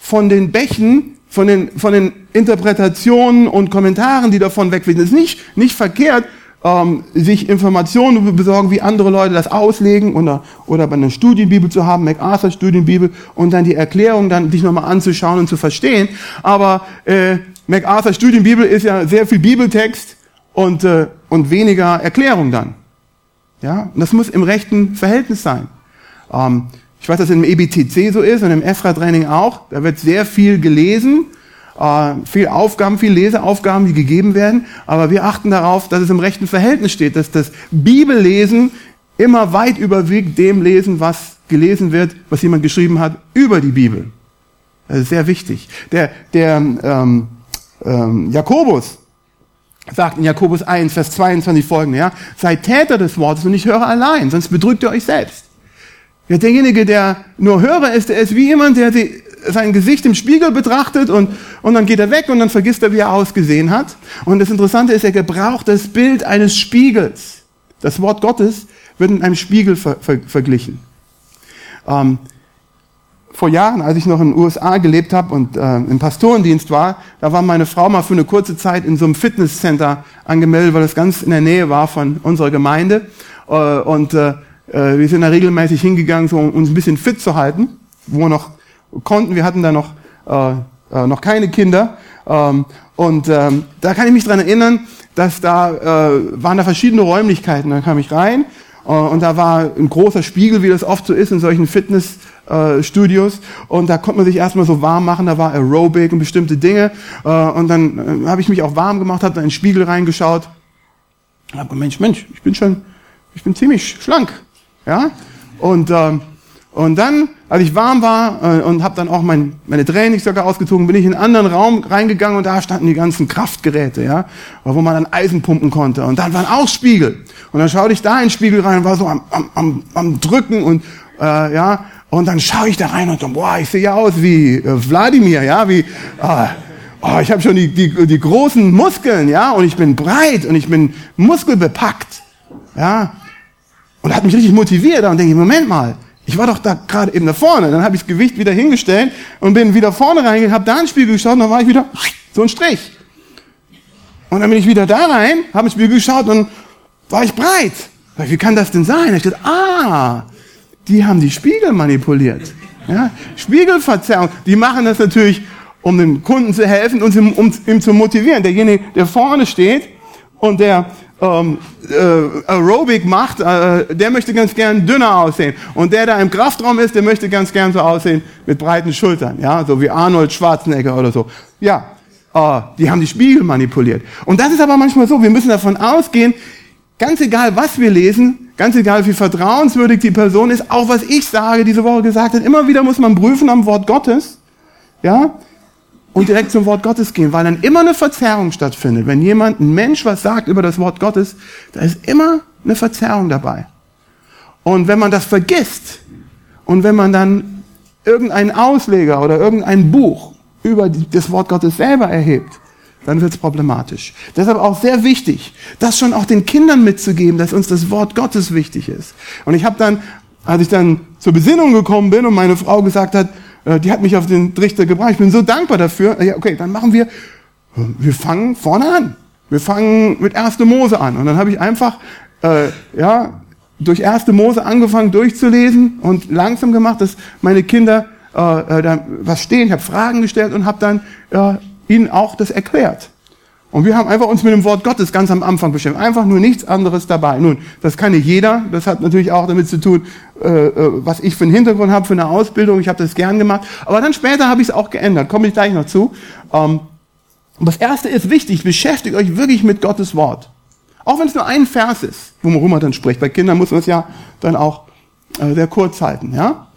von den Bächen, von den, von den Interpretationen und Kommentaren, die davon wegfließen. Es ist nicht, nicht verkehrt, ähm, sich Informationen besorgen, wie andere Leute das auslegen oder, oder bei einer Studienbibel zu haben, MacArthur Studienbibel und dann die Erklärung dann dich nochmal anzuschauen und zu verstehen. Aber äh, MacArthur Studienbibel ist ja sehr viel Bibeltext und, äh, und weniger Erklärung dann. Ja, und das muss im rechten Verhältnis sein. Ähm, ich weiß, dass es im EBTC so ist und im EFRA-Training auch. Da wird sehr viel gelesen, äh, viel Aufgaben, viel Leseaufgaben, die gegeben werden. Aber wir achten darauf, dass es im rechten Verhältnis steht, dass das Bibellesen immer weit überwiegt dem Lesen, was gelesen wird, was jemand geschrieben hat über die Bibel. Das ist sehr wichtig. Der, der ähm, ähm, Jakobus sagt in Jakobus 1, Vers 22 folgende, ja, seid Täter des Wortes und nicht Hörer allein, sonst betrügt ihr euch selbst. Ja, derjenige, der nur Hörer ist, der ist wie jemand, der sein Gesicht im Spiegel betrachtet und, und dann geht er weg und dann vergisst er, wie er ausgesehen hat. Und das Interessante ist, er gebraucht das Bild eines Spiegels. Das Wort Gottes wird mit einem Spiegel ver, ver, verglichen. Ähm, vor Jahren, als ich noch in den USA gelebt habe und äh, im Pastorendienst war, da war meine Frau mal für eine kurze Zeit in so einem Fitnesscenter angemeldet, weil das ganz in der Nähe war von unserer Gemeinde. Äh, und äh, äh, wir sind da regelmäßig hingegangen, so, um uns ein bisschen fit zu halten, wo wir noch konnten. Wir hatten da noch, äh, äh, noch keine Kinder. Ähm, und ähm, da kann ich mich dran erinnern, dass da äh, waren da verschiedene Räumlichkeiten. Da kam ich rein äh, und da war ein großer Spiegel, wie das oft so ist in solchen Fitnessstudios. Äh, und da konnte man sich erstmal so warm machen. Da war Aerobic und bestimmte Dinge. Äh, und dann äh, habe ich mich auch warm gemacht, habe da in den Spiegel reingeschaut Ich habe Mensch, Mensch, ich bin schon, ich bin ziemlich schlank, ja. Und ähm, und dann, als ich warm war äh, und habe dann auch mein, meine Trainingssöcke ausgezogen, bin ich in einen anderen Raum reingegangen und da standen die ganzen Kraftgeräte, ja, wo man dann Eisen pumpen konnte. Und dann waren auch Spiegel. Und dann schaute ich da in den Spiegel rein und war so am, am, am, am Drücken und äh, ja, und dann schaue ich da rein und so, boah, ich sehe ja aus wie äh, Wladimir, ja, wie, äh, oh, ich habe schon die, die, die großen Muskeln, ja, und ich bin breit und ich bin muskelbepackt, ja. Und hat mich richtig motiviert. Und denke ich, Moment mal, ich war doch da gerade eben da vorne. Dann habe ich das Gewicht wieder hingestellt und bin wieder vorne reingegangen, habe da ins Spiegel geschaut und dann war ich wieder so ein Strich. Und dann bin ich wieder da rein, habe ins Spiegel geschaut und war ich breit. Wie kann das denn sein? Ich dachte, ah, die haben die Spiegel manipuliert. Ja, Spiegelverzerrung. Die machen das natürlich, um dem Kunden zu helfen und um ihm zu motivieren. Derjenige, der vorne steht und der ähm, äh, Aerobic macht, äh, der möchte ganz gern dünner aussehen. Und der, der im Kraftraum ist, der möchte ganz gern so aussehen mit breiten Schultern, ja, so wie Arnold Schwarzenegger oder so. Ja, äh, die haben die Spiegel manipuliert. Und das ist aber manchmal so, wir müssen davon ausgehen, ganz egal was wir lesen, ganz egal wie vertrauenswürdig die Person ist, auch was ich sage, diese Woche gesagt hat, immer wieder muss man prüfen am Wort Gottes, ja, und direkt zum Wort Gottes gehen, weil dann immer eine Verzerrung stattfindet. Wenn jemand, ein Mensch was sagt über das Wort Gottes, da ist immer eine Verzerrung dabei. Und wenn man das vergisst und wenn man dann irgendeinen Ausleger oder irgendein Buch über das Wort Gottes selber erhebt, dann wird es problematisch. Deshalb auch sehr wichtig, das schon auch den Kindern mitzugeben, dass uns das Wort Gottes wichtig ist. Und ich habe dann, als ich dann zur Besinnung gekommen bin und meine Frau gesagt hat, die hat mich auf den Trichter gebracht. Ich bin so dankbar dafür. Ja, okay, dann machen wir, wir fangen vorne an. Wir fangen mit 1. Mose an. Und dann habe ich einfach, äh, ja, durch 1. Mose angefangen durchzulesen und langsam gemacht, dass meine Kinder äh, äh da was stehen. Ich habe Fragen gestellt und habe dann äh, ihnen auch das erklärt. Und wir haben einfach uns mit dem Wort Gottes ganz am Anfang beschäftigt. Einfach nur nichts anderes dabei. Nun, das kann nicht jeder. Das hat natürlich auch damit zu tun, äh, äh was ich für einen Hintergrund habe, für eine Ausbildung. Ich habe das gern gemacht. Aber dann später habe ich es auch geändert. Komme ich gleich noch zu. Ähm, das erste ist wichtig. Beschäftigt euch wirklich mit Gottes Wort. Auch wenn es nur ein Vers ist, worum man dann spricht. Bei Kindern muss man es ja dann auch äh, sehr kurz halten. Ja?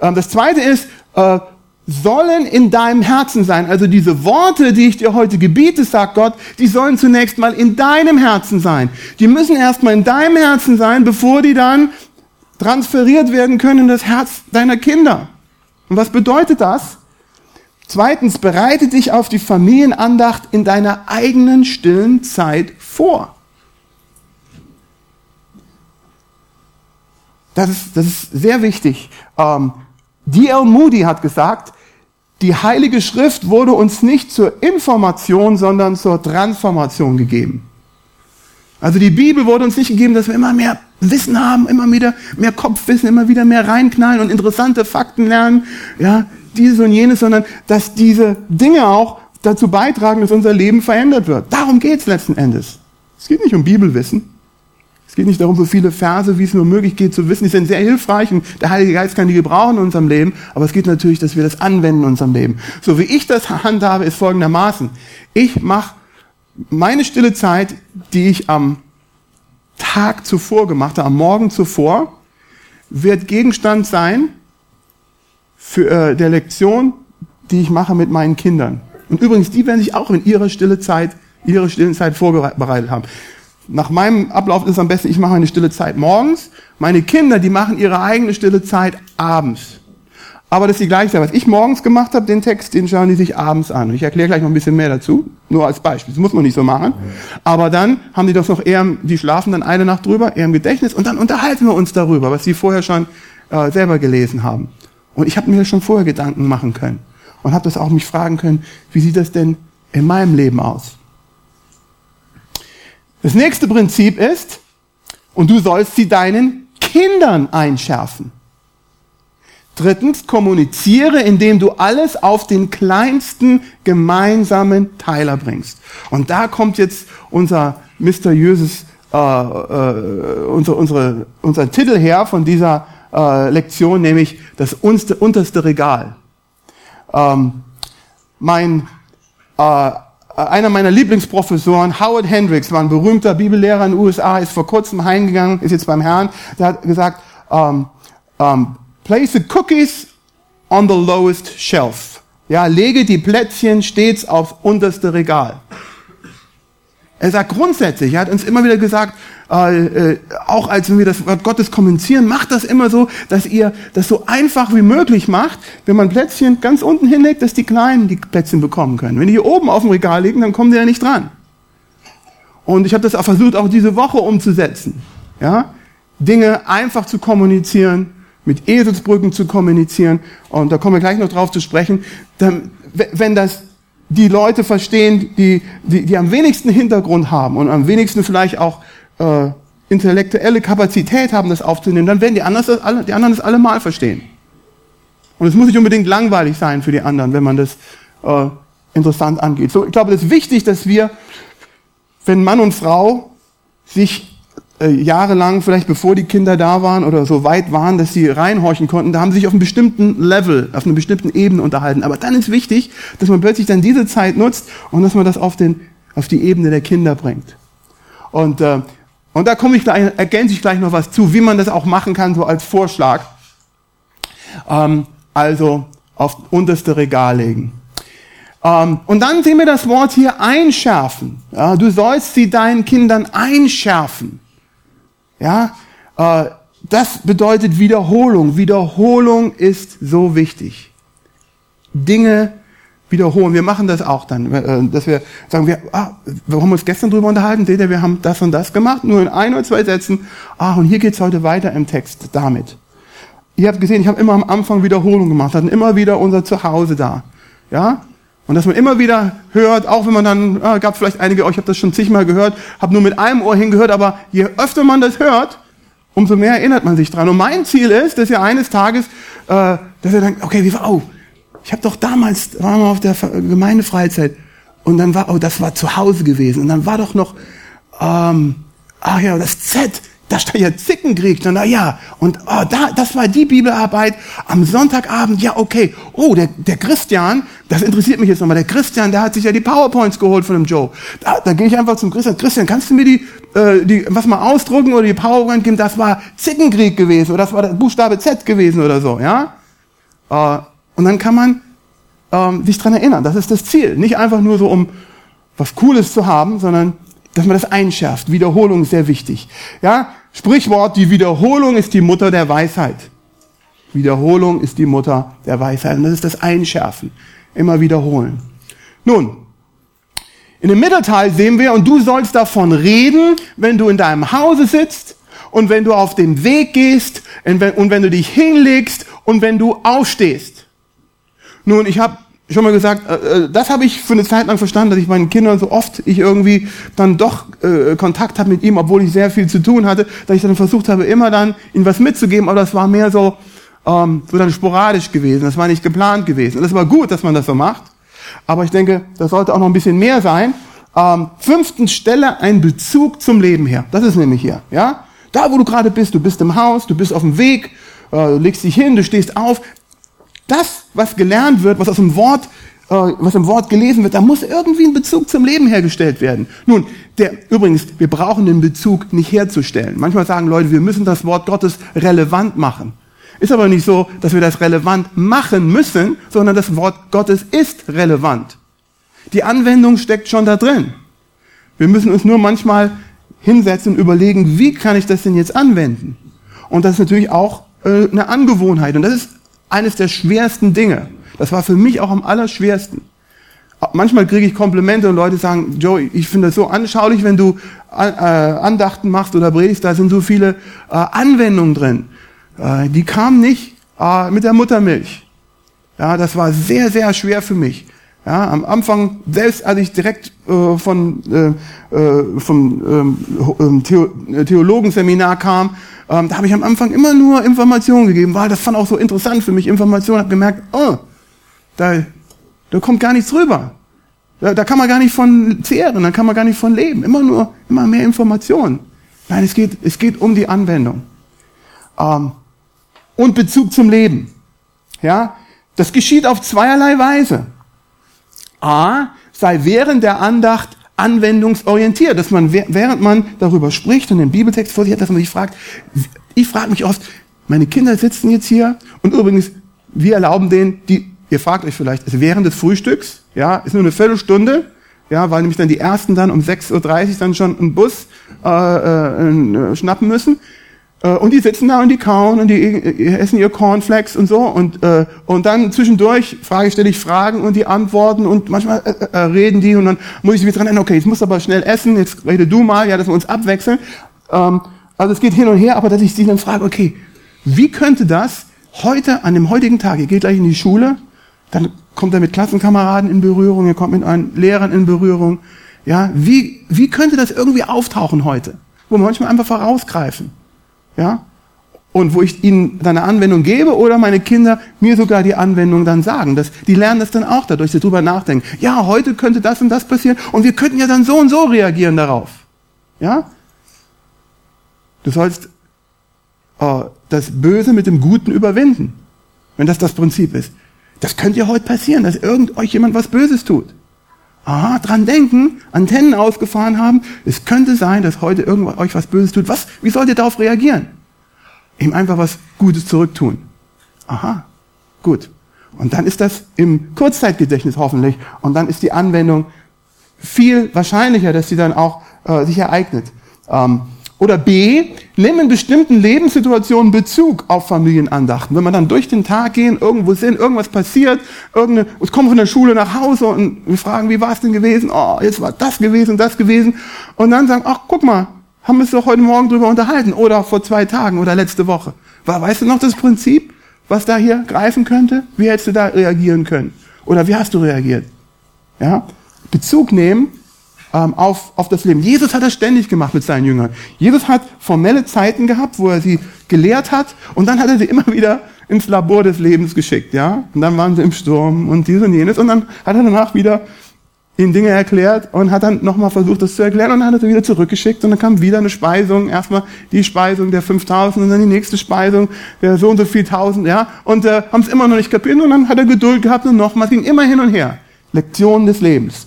Ähm, das zweite ist, äh, sollen in deinem Herzen sein. Also diese Worte, die ich dir heute gebiete, sagt Gott, die sollen zunächst mal in deinem Herzen sein. Die müssen erstmal in deinem Herzen sein, bevor die dann transferiert werden können in das Herz deiner Kinder. Und was bedeutet das? Zweitens, bereite dich auf die Familienandacht in deiner eigenen stillen Zeit vor. Das ist, das ist sehr wichtig. Ähm, D.L. Moody hat gesagt, die Heilige Schrift wurde uns nicht zur Information, sondern zur Transformation gegeben. Also die Bibel wurde uns nicht gegeben, dass wir immer mehr Wissen haben, immer wieder mehr Kopfwissen, immer wieder mehr reinknallen und interessante Fakten lernen, ja, dieses und jenes, sondern dass diese Dinge auch dazu beitragen, dass unser Leben verändert wird. Darum geht's letzten Endes. Es geht nicht um Bibelwissen. Es geht nicht darum, so viele Verse, wie es nur möglich geht, zu wissen. Die sind sehr hilfreich und der Heilige Geist kann die gebrauchen in unserem Leben. Aber es geht natürlich, dass wir das anwenden in unserem Leben. So wie ich das handhabe, ist folgendermaßen. Ich mache meine stille Zeit, die ich am Tag zuvor gemacht habe, am Morgen zuvor, wird Gegenstand sein für äh, der Lektion, die ich mache mit meinen Kindern. Und übrigens, die werden sich auch in ihrer stille Zeit, ihre stillen Zeit vorbereitet haben. Nach meinem Ablauf ist es am besten, ich mache eine stille Zeit morgens. Meine Kinder, die machen ihre eigene stille Zeit abends. Aber das ist die gleiche Was ich morgens gemacht habe, den Text, den schauen die sich abends an. Ich erkläre gleich noch ein bisschen mehr dazu. Nur als Beispiel. Das muss man nicht so machen. Aber dann haben die das noch eher, die schlafen dann eine Nacht drüber, eher im Gedächtnis. Und dann unterhalten wir uns darüber, was sie vorher schon äh, selber gelesen haben. Und ich habe mir schon vorher Gedanken machen können. Und habe das auch mich fragen können, wie sieht das denn in meinem Leben aus? Das nächste Prinzip ist, und du sollst sie deinen Kindern einschärfen. Drittens, kommuniziere, indem du alles auf den kleinsten gemeinsamen Teiler bringst. Und da kommt jetzt unser mysteriöses, äh, äh, unser, unsere, unser Titel her von dieser äh, Lektion, nämlich das unterste Regal. Ähm, mein äh, einer meiner Lieblingsprofessoren, Howard Hendricks, war ein berühmter Bibellehrer in den USA, ist vor kurzem heimgegangen, ist jetzt beim Herrn, der hat gesagt, um, um, place the cookies on the lowest shelf. Ja, lege die Plätzchen stets aufs unterste Regal. Er sagt grundsätzlich, er hat uns immer wieder gesagt, äh, äh, auch als wir das Wort Gottes kommunizieren, macht das immer so, dass ihr das so einfach wie möglich macht, wenn man Plätzchen ganz unten hinlegt, dass die Kleinen die Plätzchen bekommen können. Wenn die hier oben auf dem Regal liegen, dann kommen die ja nicht dran. Und ich habe das auch versucht, auch diese Woche umzusetzen. Ja? Dinge einfach zu kommunizieren, mit Eselsbrücken zu kommunizieren. Und da kommen wir gleich noch drauf zu sprechen. Dann, wenn das die Leute verstehen, die, die, die am wenigsten Hintergrund haben und am wenigsten vielleicht auch äh, intellektuelle Kapazität haben, das aufzunehmen, dann werden die anderen das, alle, die anderen das alle mal verstehen. Und es muss nicht unbedingt langweilig sein für die anderen, wenn man das äh, interessant angeht. So, ich glaube, es ist wichtig, dass wir, wenn Mann und Frau sich äh, jahrelang, vielleicht bevor die Kinder da waren oder so weit waren, dass sie reinhorchen konnten, da haben sie sich auf einem bestimmten Level, auf einer bestimmten Ebene unterhalten. Aber dann ist wichtig, dass man plötzlich dann diese Zeit nutzt und dass man das auf, den, auf die Ebene der Kinder bringt. Und, äh, und da komme ich gleich, ergänze ich gleich noch was zu, wie man das auch machen kann, so als Vorschlag. Ähm, also auf unterste Regal legen. Ähm, und dann sehen wir das Wort hier einschärfen. Ja, du sollst sie deinen Kindern einschärfen. Ja, äh, das bedeutet Wiederholung. Wiederholung ist so wichtig. Dinge wiederholen. Wir machen das auch dann, äh, dass wir sagen, wir, ah, wir haben uns gestern drüber unterhalten, seht ihr, wir haben das und das gemacht, nur in ein oder zwei Sätzen. Ah, und hier geht's heute weiter im Text damit. Ihr habt gesehen, ich habe immer am Anfang Wiederholung gemacht, hatten immer wieder unser Zuhause da. Ja? Und dass man immer wieder hört, auch wenn man dann, ah, gab vielleicht einige, oh, ich habe das schon zigmal gehört, habe nur mit einem Ohr hingehört, aber je öfter man das hört, umso mehr erinnert man sich dran. Und mein Ziel ist, dass ihr eines Tages, äh, dass ihr denkt, okay, wie war, oh, ich habe doch damals, waren wir auf der Gemeindefreizeit und dann war, oh, das war zu Hause gewesen und dann war doch noch, ähm, ach ja, das Z, da stand ja Zickenkrieg. Na ja, und oh, da, das war die Bibelarbeit am Sonntagabend. Ja, okay. Oh, der, der Christian, das interessiert mich jetzt nochmal. Der Christian, der hat sich ja die PowerPoints geholt von dem Joe. Da, da gehe ich einfach zum Christian. Christian, kannst du mir die, äh, die was mal ausdrucken oder die PowerPoint geben? Das war Zickenkrieg gewesen oder das war der Buchstabe Z gewesen oder so, ja? Äh, und dann kann man ähm, sich dran erinnern. Das ist das Ziel. Nicht einfach nur so, um was Cooles zu haben, sondern dass man das einschärft. Wiederholung ist sehr wichtig. Ja, Sprichwort, die Wiederholung ist die Mutter der Weisheit. Wiederholung ist die Mutter der Weisheit. Und das ist das Einschärfen. Immer wiederholen. Nun, in dem Mittelteil sehen wir, und du sollst davon reden, wenn du in deinem Hause sitzt und wenn du auf dem Weg gehst und wenn, und wenn du dich hinlegst und wenn du aufstehst. Nun, ich habe schon mal gesagt, äh, äh, das habe ich für eine Zeit lang verstanden, dass ich meinen Kindern so oft ich irgendwie dann doch äh, Kontakt habe mit ihm, obwohl ich sehr viel zu tun hatte, dass ich dann versucht habe, immer dann ihnen was mitzugeben, aber das war mehr so, ähm, so dann sporadisch gewesen, das war nicht geplant gewesen. Und das war gut, dass man das so macht, aber ich denke, das sollte auch noch ein bisschen mehr sein. Ähm, fünftens, stelle einen Bezug zum Leben her. Das ist nämlich hier, ja? Da, wo du gerade bist, du bist im Haus, du bist auf dem Weg, äh, du legst dich hin, du stehst auf, das, was gelernt wird, was aus dem Wort, äh, was im Wort gelesen wird, da muss irgendwie ein Bezug zum Leben hergestellt werden. Nun, der, übrigens, wir brauchen den Bezug nicht herzustellen. Manchmal sagen Leute, wir müssen das Wort Gottes relevant machen. Ist aber nicht so, dass wir das relevant machen müssen, sondern das Wort Gottes ist relevant. Die Anwendung steckt schon da drin. Wir müssen uns nur manchmal hinsetzen und überlegen, wie kann ich das denn jetzt anwenden? Und das ist natürlich auch äh, eine Angewohnheit. Und das ist eines der schwersten Dinge. Das war für mich auch am allerschwersten. Manchmal kriege ich Komplimente und Leute sagen, Joey, ich finde das so anschaulich, wenn du äh, Andachten machst oder predigst, da sind so viele äh, Anwendungen drin. Äh, die kamen nicht mit der Muttermilch. Ja, das war sehr, sehr schwer für mich. Ja, am Anfang, selbst als ich direkt äh, von, äh, äh, vom ähm, ähm Theo Theologenseminar kam, ähm, da habe ich am Anfang immer nur Informationen gegeben, weil das fand auch so interessant für mich. Informationen, habe gemerkt, oh, da, da kommt gar nichts rüber. Da, da kann man gar nicht von zehren, da kann man gar nicht von leben. Immer nur, immer mehr Informationen. Nein, es geht, es geht um die Anwendung. Ähm, und Bezug zum Leben. Ja, das geschieht auf zweierlei Weise. A, sei während der Andacht anwendungsorientiert, dass man, während man darüber spricht und den Bibeltext vor sich hat, dass man sich fragt, ich frage mich oft, meine Kinder sitzen jetzt hier und übrigens, wir erlauben denen, die, ihr fragt euch vielleicht, ist während des Frühstücks, ja, ist nur eine Viertelstunde, ja, weil nämlich dann die ersten dann um 6.30 Uhr dann schon einen Bus äh, äh, schnappen müssen. Äh, und die sitzen da und die kauen und die essen ihr Cornflakes und so. Und, äh, und dann zwischendurch frage, stelle ich Fragen und die antworten und manchmal äh, äh, reden die und dann muss ich wieder dran erinnern, okay, jetzt muss aber schnell essen, jetzt rede du mal, ja, dass wir uns abwechseln. Ähm, also es geht hin und her, aber dass ich sie dann frage, okay, wie könnte das heute, an dem heutigen Tag, ihr geht gleich in die Schule, dann kommt er mit Klassenkameraden in Berührung, er kommt mit einem Lehrern in Berührung. Ja, wie, wie könnte das irgendwie auftauchen heute? Wo wir manchmal einfach vorausgreifen. Ja? Und wo ich ihnen dann eine Anwendung gebe oder meine Kinder mir sogar die Anwendung dann sagen. Das, die lernen das dann auch dadurch, dass sie drüber nachdenken. Ja, heute könnte das und das passieren und wir könnten ja dann so und so reagieren darauf. Ja? Du sollst äh, das Böse mit dem Guten überwinden. Wenn das das Prinzip ist. Das könnte ja heute passieren, dass irgend euch jemand was Böses tut. Aha, dran denken, Antennen ausgefahren haben. Es könnte sein, dass heute irgendwas euch was Böses tut. Was? Wie sollt ihr darauf reagieren? Ihm einfach was Gutes zurücktun. Aha, gut. Und dann ist das im Kurzzeitgedächtnis hoffentlich. Und dann ist die Anwendung viel wahrscheinlicher, dass sie dann auch äh, sich ereignet. Ähm, oder B, nimm in bestimmten Lebenssituationen Bezug auf Familienandachten. Wenn man dann durch den Tag gehen, irgendwo sind, irgendwas passiert, irgendeine, ich komme von der Schule nach Hause und wir fragen, wie war es denn gewesen? Oh, jetzt war das gewesen, das gewesen. Und dann sagen, ach, guck mal, haben wir uns doch heute Morgen drüber unterhalten oder vor zwei Tagen oder letzte Woche. Weißt du noch das Prinzip, was da hier greifen könnte? Wie hättest du da reagieren können? Oder wie hast du reagiert? Ja? Bezug nehmen ähm, auf, auf das Leben. Jesus hat das ständig gemacht mit seinen Jüngern. Jesus hat formelle Zeiten gehabt, wo er sie gelehrt hat und dann hat er sie immer wieder ins Labor des Lebens geschickt, ja. Und dann waren sie im Sturm und dies und jenes und dann hat er danach wieder ihnen Dinge erklärt und hat dann nochmal versucht, das zu erklären und dann hat er sie wieder zurückgeschickt und dann kam wieder eine Speisung, erstmal die Speisung der 5000 und dann die nächste Speisung der so und so viel tausend, ja, und äh, haben es immer noch nicht kapiert und dann hat er Geduld gehabt und nochmal, es ging immer hin und her. Lektionen des Lebens.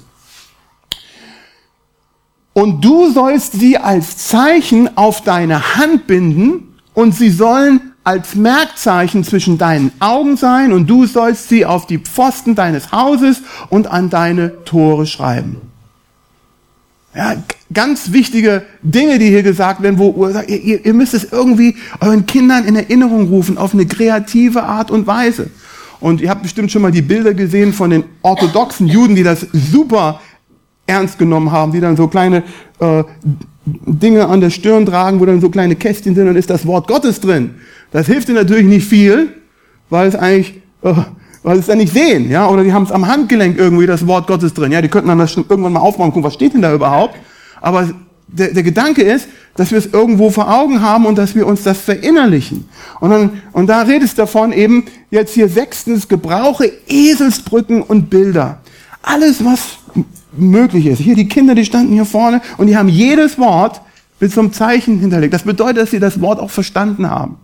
Und du sollst sie als Zeichen auf deine Hand binden und sie sollen als Merkzeichen zwischen deinen Augen sein und du sollst sie auf die Pfosten deines Hauses und an deine Tore schreiben. Ja, ganz wichtige Dinge, die hier gesagt werden, wo ihr, ihr müsst es irgendwie euren Kindern in Erinnerung rufen, auf eine kreative Art und Weise. Und ihr habt bestimmt schon mal die Bilder gesehen von den orthodoxen Juden, die das super ernst genommen haben, die dann so kleine äh, Dinge an der Stirn tragen, wo dann so kleine Kästchen sind und ist das Wort Gottes drin. Das hilft ihnen natürlich nicht viel, weil es eigentlich, äh, weil sie es dann nicht sehen, ja, oder die haben es am Handgelenk irgendwie das Wort Gottes drin, ja, die könnten dann das irgendwann mal aufmachen und gucken, was steht denn da überhaupt? Aber der, der Gedanke ist, dass wir es irgendwo vor Augen haben und dass wir uns das verinnerlichen. Und, dann, und da redest davon eben jetzt hier sechstens, gebrauche Eselsbrücken und Bilder. Alles, was möglich ist. Hier die Kinder, die standen hier vorne und die haben jedes Wort mit so einem Zeichen hinterlegt. Das bedeutet, dass sie das Wort auch verstanden haben.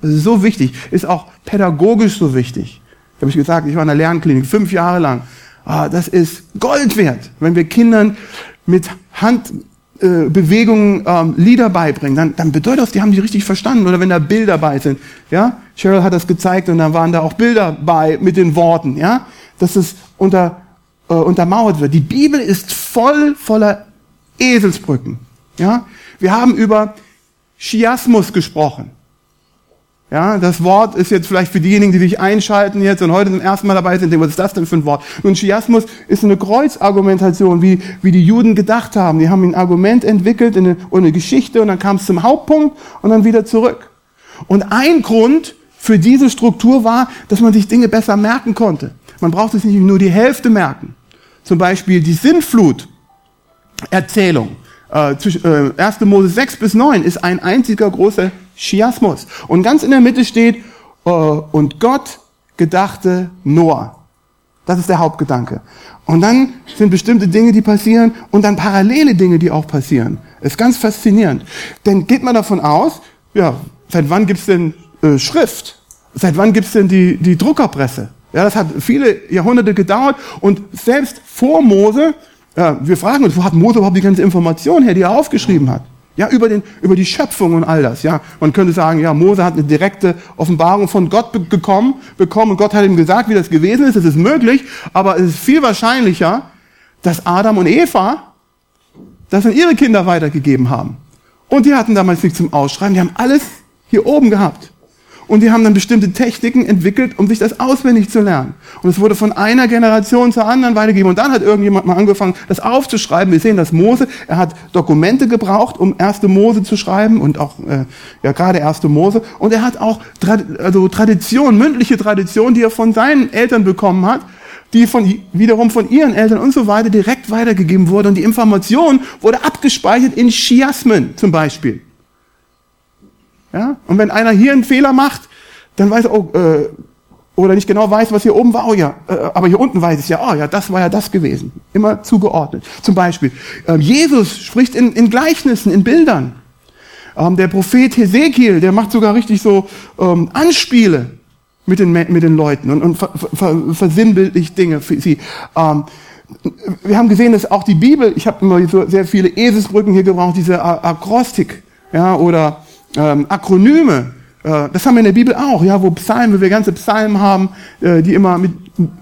Das ist so wichtig, ist auch pädagogisch so wichtig. Ich habe ich gesagt, ich war in der Lernklinik fünf Jahre lang. Ah, das ist Gold wert, wenn wir Kindern mit Handbewegungen äh, ähm, Lieder beibringen, dann, dann bedeutet das, die haben die richtig verstanden. Oder wenn da Bilder bei sind, ja, Cheryl hat das gezeigt und dann waren da auch Bilder bei mit den Worten, ja, dass es unter äh, untermauert wird. Die Bibel ist voll voller Eselsbrücken. Ja? Wir haben über Chiasmus gesprochen. Ja, das Wort ist jetzt vielleicht für diejenigen, die sich einschalten jetzt und heute zum ersten Mal dabei sind, was ist das denn für ein Wort? Nun, Chiasmus ist eine Kreuzargumentation, wie, wie die Juden gedacht haben. Die haben ein Argument entwickelt eine, eine Geschichte und dann kam es zum Hauptpunkt und dann wieder zurück. Und ein Grund für diese Struktur war, dass man sich Dinge besser merken konnte. Man braucht es nicht nur die Hälfte merken. Zum Beispiel die Sintflut-Erzählung. Äh, äh, 1. Mose 6 bis 9 ist ein einziger großer Chiasmus. Und ganz in der Mitte steht, äh, und Gott gedachte Noah. Das ist der Hauptgedanke. Und dann sind bestimmte Dinge, die passieren und dann parallele Dinge, die auch passieren. ist ganz faszinierend. Denn geht man davon aus, ja, seit wann gibt's denn äh, Schrift? Seit wann gibt's denn die, die Druckerpresse? Ja, das hat viele Jahrhunderte gedauert und selbst vor Mose, äh, wir fragen uns, wo hat Mose überhaupt die ganze Information her, die er aufgeschrieben hat? Ja, über, den, über die Schöpfung und all das. Ja, man könnte sagen, ja, Mose hat eine direkte Offenbarung von Gott bekommen, bekommen und Gott hat ihm gesagt, wie das gewesen ist. Es ist möglich, aber es ist viel wahrscheinlicher, dass Adam und Eva das an ihre Kinder weitergegeben haben. Und die hatten damals nichts zum Ausschreiben, die haben alles hier oben gehabt. Und die haben dann bestimmte Techniken entwickelt, um sich das auswendig zu lernen. Und es wurde von einer Generation zur anderen weitergegeben. Und dann hat irgendjemand mal angefangen, das aufzuschreiben. Wir sehen, dass Mose, er hat Dokumente gebraucht, um erste Mose zu schreiben und auch, äh, ja, gerade erste Mose. Und er hat auch also Tradition, mündliche Tradition, die er von seinen Eltern bekommen hat, die von, wiederum von ihren Eltern und so weiter direkt weitergegeben wurde. Und die Information wurde abgespeichert in Chiasmen zum Beispiel. Ja? Und wenn einer hier einen Fehler macht, dann weiß er, oh, äh, oder nicht genau weiß, was hier oben war, oh ja, äh, aber hier unten weiß ich ja, oh ja, das war ja das gewesen. Immer zugeordnet. Zum Beispiel, äh, Jesus spricht in, in Gleichnissen, in Bildern. Ähm, der Prophet Hesekiel, der macht sogar richtig so ähm, Anspiele mit den, mit den Leuten und, und ver, ver, versinnbildlich Dinge für sie. Ähm, wir haben gesehen, dass auch die Bibel, ich habe immer so sehr viele Eselsbrücken hier gebraucht, diese Akrostik, ja, oder ähm, Akronyme, äh, das haben wir in der Bibel auch, ja, wo Psalmen, wo wir ganze Psalmen haben, äh, die immer mit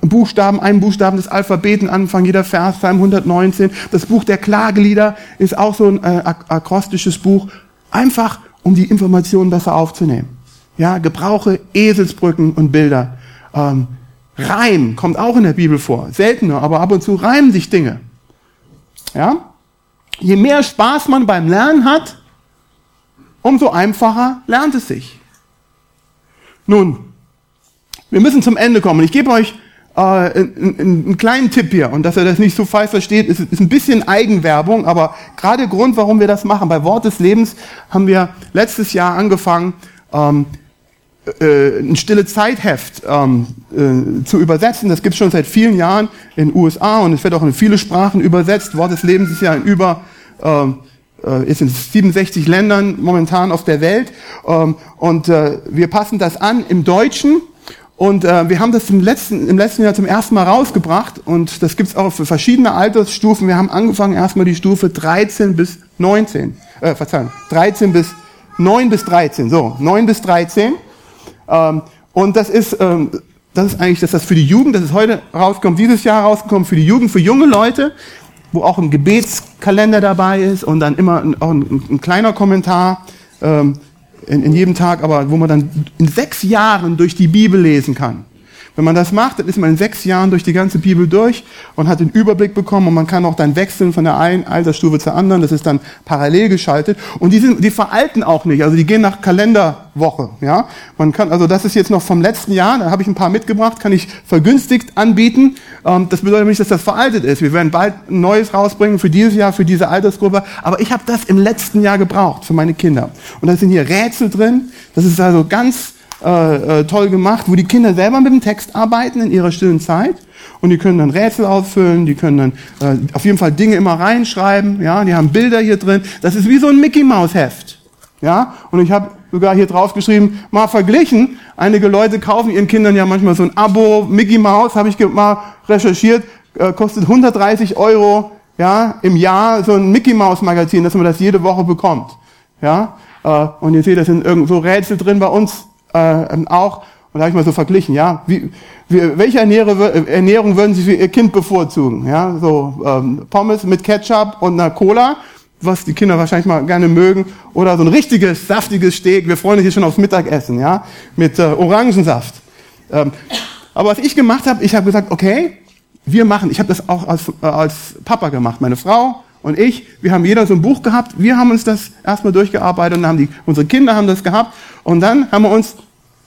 Buchstaben, einem Buchstaben des Alphabeten anfangen, jeder Vers, Psalm 119. Das Buch der Klagelieder ist auch so ein äh, akrostisches Buch, einfach um die Informationen besser aufzunehmen. Ja, gebrauche Eselsbrücken und Bilder. Ähm, Reim kommt auch in der Bibel vor, seltener, aber ab und zu reimen sich Dinge. Ja? Je mehr Spaß man beim Lernen hat, umso einfacher lernt es sich. Nun, wir müssen zum Ende kommen. Ich gebe euch äh, einen, einen, kleinen Tipp hier und dass ihr das nicht so falsch versteht, ist, ist ein bisschen Eigenwerbung, aber gerade Grund, warum wir das machen. Bei Wort des Lebens haben wir letztes Jahr angefangen, ähm, äh, ein stille Zeitheft ähm, äh, zu übersetzen. Das gibt es schon seit vielen Jahren in den USA und es wird auch in viele Sprachen übersetzt. Wort des Lebens ist ja in über ähm, äh, ist in 67 Ländern momentan auf der Welt. Ähm, und äh, wir passen das an im Deutschen. Und äh, wir haben das im letzten, im letzten Jahr zum ersten Mal rausgebracht. Und das gibt's auch für verschiedene Altersstufen. Wir haben angefangen erstmal die Stufe 13 bis 19, äh, Verzeihung, 13 bis 9 bis 13, so 9 bis 13 ähm, und das ist ähm, das ist eigentlich, dass das für die Jugend, das ist heute rausgekommen, dieses Jahr rausgekommen, für die Jugend, für junge Leute, wo auch ein Gebetskalender dabei ist und dann immer ein, auch ein, ein kleiner Kommentar ähm, in, in jedem Tag, aber wo man dann in sechs Jahren durch die Bibel lesen kann. Wenn man das macht, dann ist man in sechs Jahren durch die ganze Bibel durch und hat den Überblick bekommen und man kann auch dann wechseln von der einen Altersstufe zur anderen. Das ist dann parallel geschaltet und die sind, die veralten auch nicht. Also die gehen nach Kalenderwoche. Ja, man kann also das ist jetzt noch vom letzten Jahr. Da habe ich ein paar mitgebracht, kann ich vergünstigt anbieten. Ähm, das bedeutet nicht, dass das veraltet ist. Wir werden bald ein neues rausbringen für dieses Jahr, für diese Altersgruppe. Aber ich habe das im letzten Jahr gebraucht für meine Kinder. Und da sind hier Rätsel drin. Das ist also ganz äh, äh, toll gemacht, wo die Kinder selber mit dem Text arbeiten in ihrer stillen Zeit und die können dann Rätsel ausfüllen, die können dann äh, auf jeden Fall Dinge immer reinschreiben, ja, die haben Bilder hier drin. Das ist wie so ein Mickey Maus Heft. Ja, und ich habe sogar hier drauf geschrieben, mal verglichen. Einige Leute kaufen ihren Kindern ja manchmal so ein Abo Mickey Maus, habe ich mal recherchiert, äh, kostet 130 Euro ja, im Jahr so ein Mickey Maus Magazin, dass man das jede Woche bekommt. Ja, äh, und ihr seht, da sind irgend so Rätsel drin bei uns äh, ähm, auch, und da habe ich mal so verglichen, ja, wie, wie, welche Ernährung, Ernährung würden Sie für Ihr Kind bevorzugen? Ja, so ähm, Pommes mit Ketchup und einer Cola, was die Kinder wahrscheinlich mal gerne mögen, oder so ein richtiges, saftiges Steak, wir freuen uns hier schon aufs Mittagessen, ja, mit äh, Orangensaft. Ähm, aber was ich gemacht habe, ich habe gesagt, okay, wir machen, ich habe das auch als, äh, als Papa gemacht, meine Frau und ich, wir haben jeder so ein Buch gehabt, wir haben uns das erstmal durchgearbeitet und haben die, unsere Kinder haben das gehabt und dann haben wir uns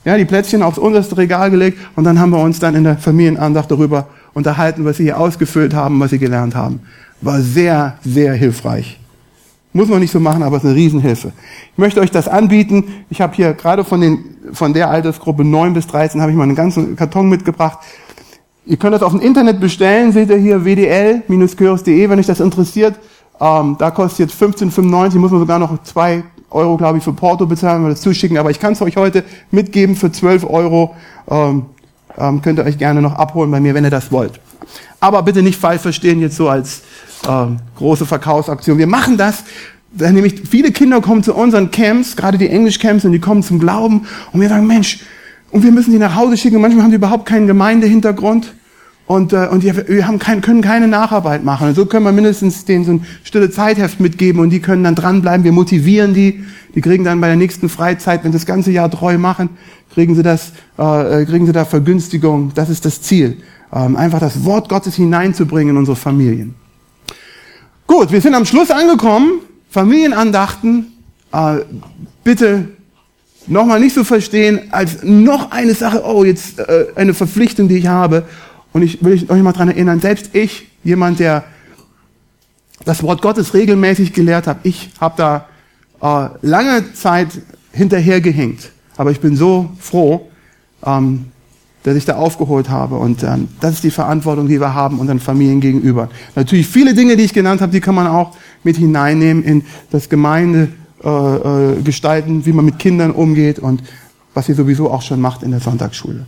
ja, die Plätzchen aufs unterste Regal gelegt und dann haben wir uns dann in der Familienandacht darüber unterhalten, was sie hier ausgefüllt haben, was sie gelernt haben. War sehr, sehr hilfreich. Muss man nicht so machen, aber es ist eine Riesenhilfe. Ich möchte euch das anbieten. Ich habe hier gerade von, den, von der Altersgruppe 9 bis 13 habe ich mal einen ganzen Karton mitgebracht. Ihr könnt das auf dem Internet bestellen, seht ihr hier wdl-kyros.de, wenn euch das interessiert. Ähm, da kostet jetzt 15,95, muss man sogar noch zwei Euro, glaube ich, für Porto bezahlen, wenn wir das zuschicken. Aber ich kann es euch heute mitgeben für 12 Euro. Ähm, Ähm, könnt ihr euch gerne noch abholen bei mir, wenn ihr das wollt. Aber bitte nicht falsch verstehen jetzt so als ähm, große Verkaufsaktion. Wir machen das, weil nämlich viele Kinder kommen zu unseren Camps, gerade die Englischcamps, und die kommen zum Glauben und wir sagen, Mensch, und wir müssen die nach Hause schicken. Manchmal haben die überhaupt keinen Gemeindehintergrund und, äh, und die, wir haben kein, können keine Nacharbeit machen. Und so können wir mindestens denen so ein stille Zeitheft mitgeben und die können dann dranbleiben. Wir motivieren die. Die kriegen dann bei der nächsten Freizeit, wenn sie das ganze Jahr treu machen, kriegen sie das, äh, äh kriegen sie da Vergünstigung. Das ist das Ziel. Ähm, einfach das Wort Gottes hineinzubringen in unsere Familien. Gut, wir sind am Schluss angekommen. Familienandachten. Äh, bitte nochmal nicht so verstehen als noch eine Sache, oh, jetzt äh, eine Verpflichtung, die ich habe. Und ich will euch mal dran erinnern, selbst ich, jemand, der das Wort Gottes regelmäßig gelehrt hat, ich habe da äh, lange Zeit hinterhergehängt. Aber ich bin so froh, ähm, dass ich da aufgeholt habe. Und ähm, das ist die Verantwortung, die wir haben unseren Familien gegenüber. Natürlich viele Dinge, die ich genannt habe, die kann man auch mit hineinnehmen in das Gemeinde äh, äh, gestalten, wie man mit Kindern umgeht und was ihr sowieso auch schon macht in der Sonntagsschule.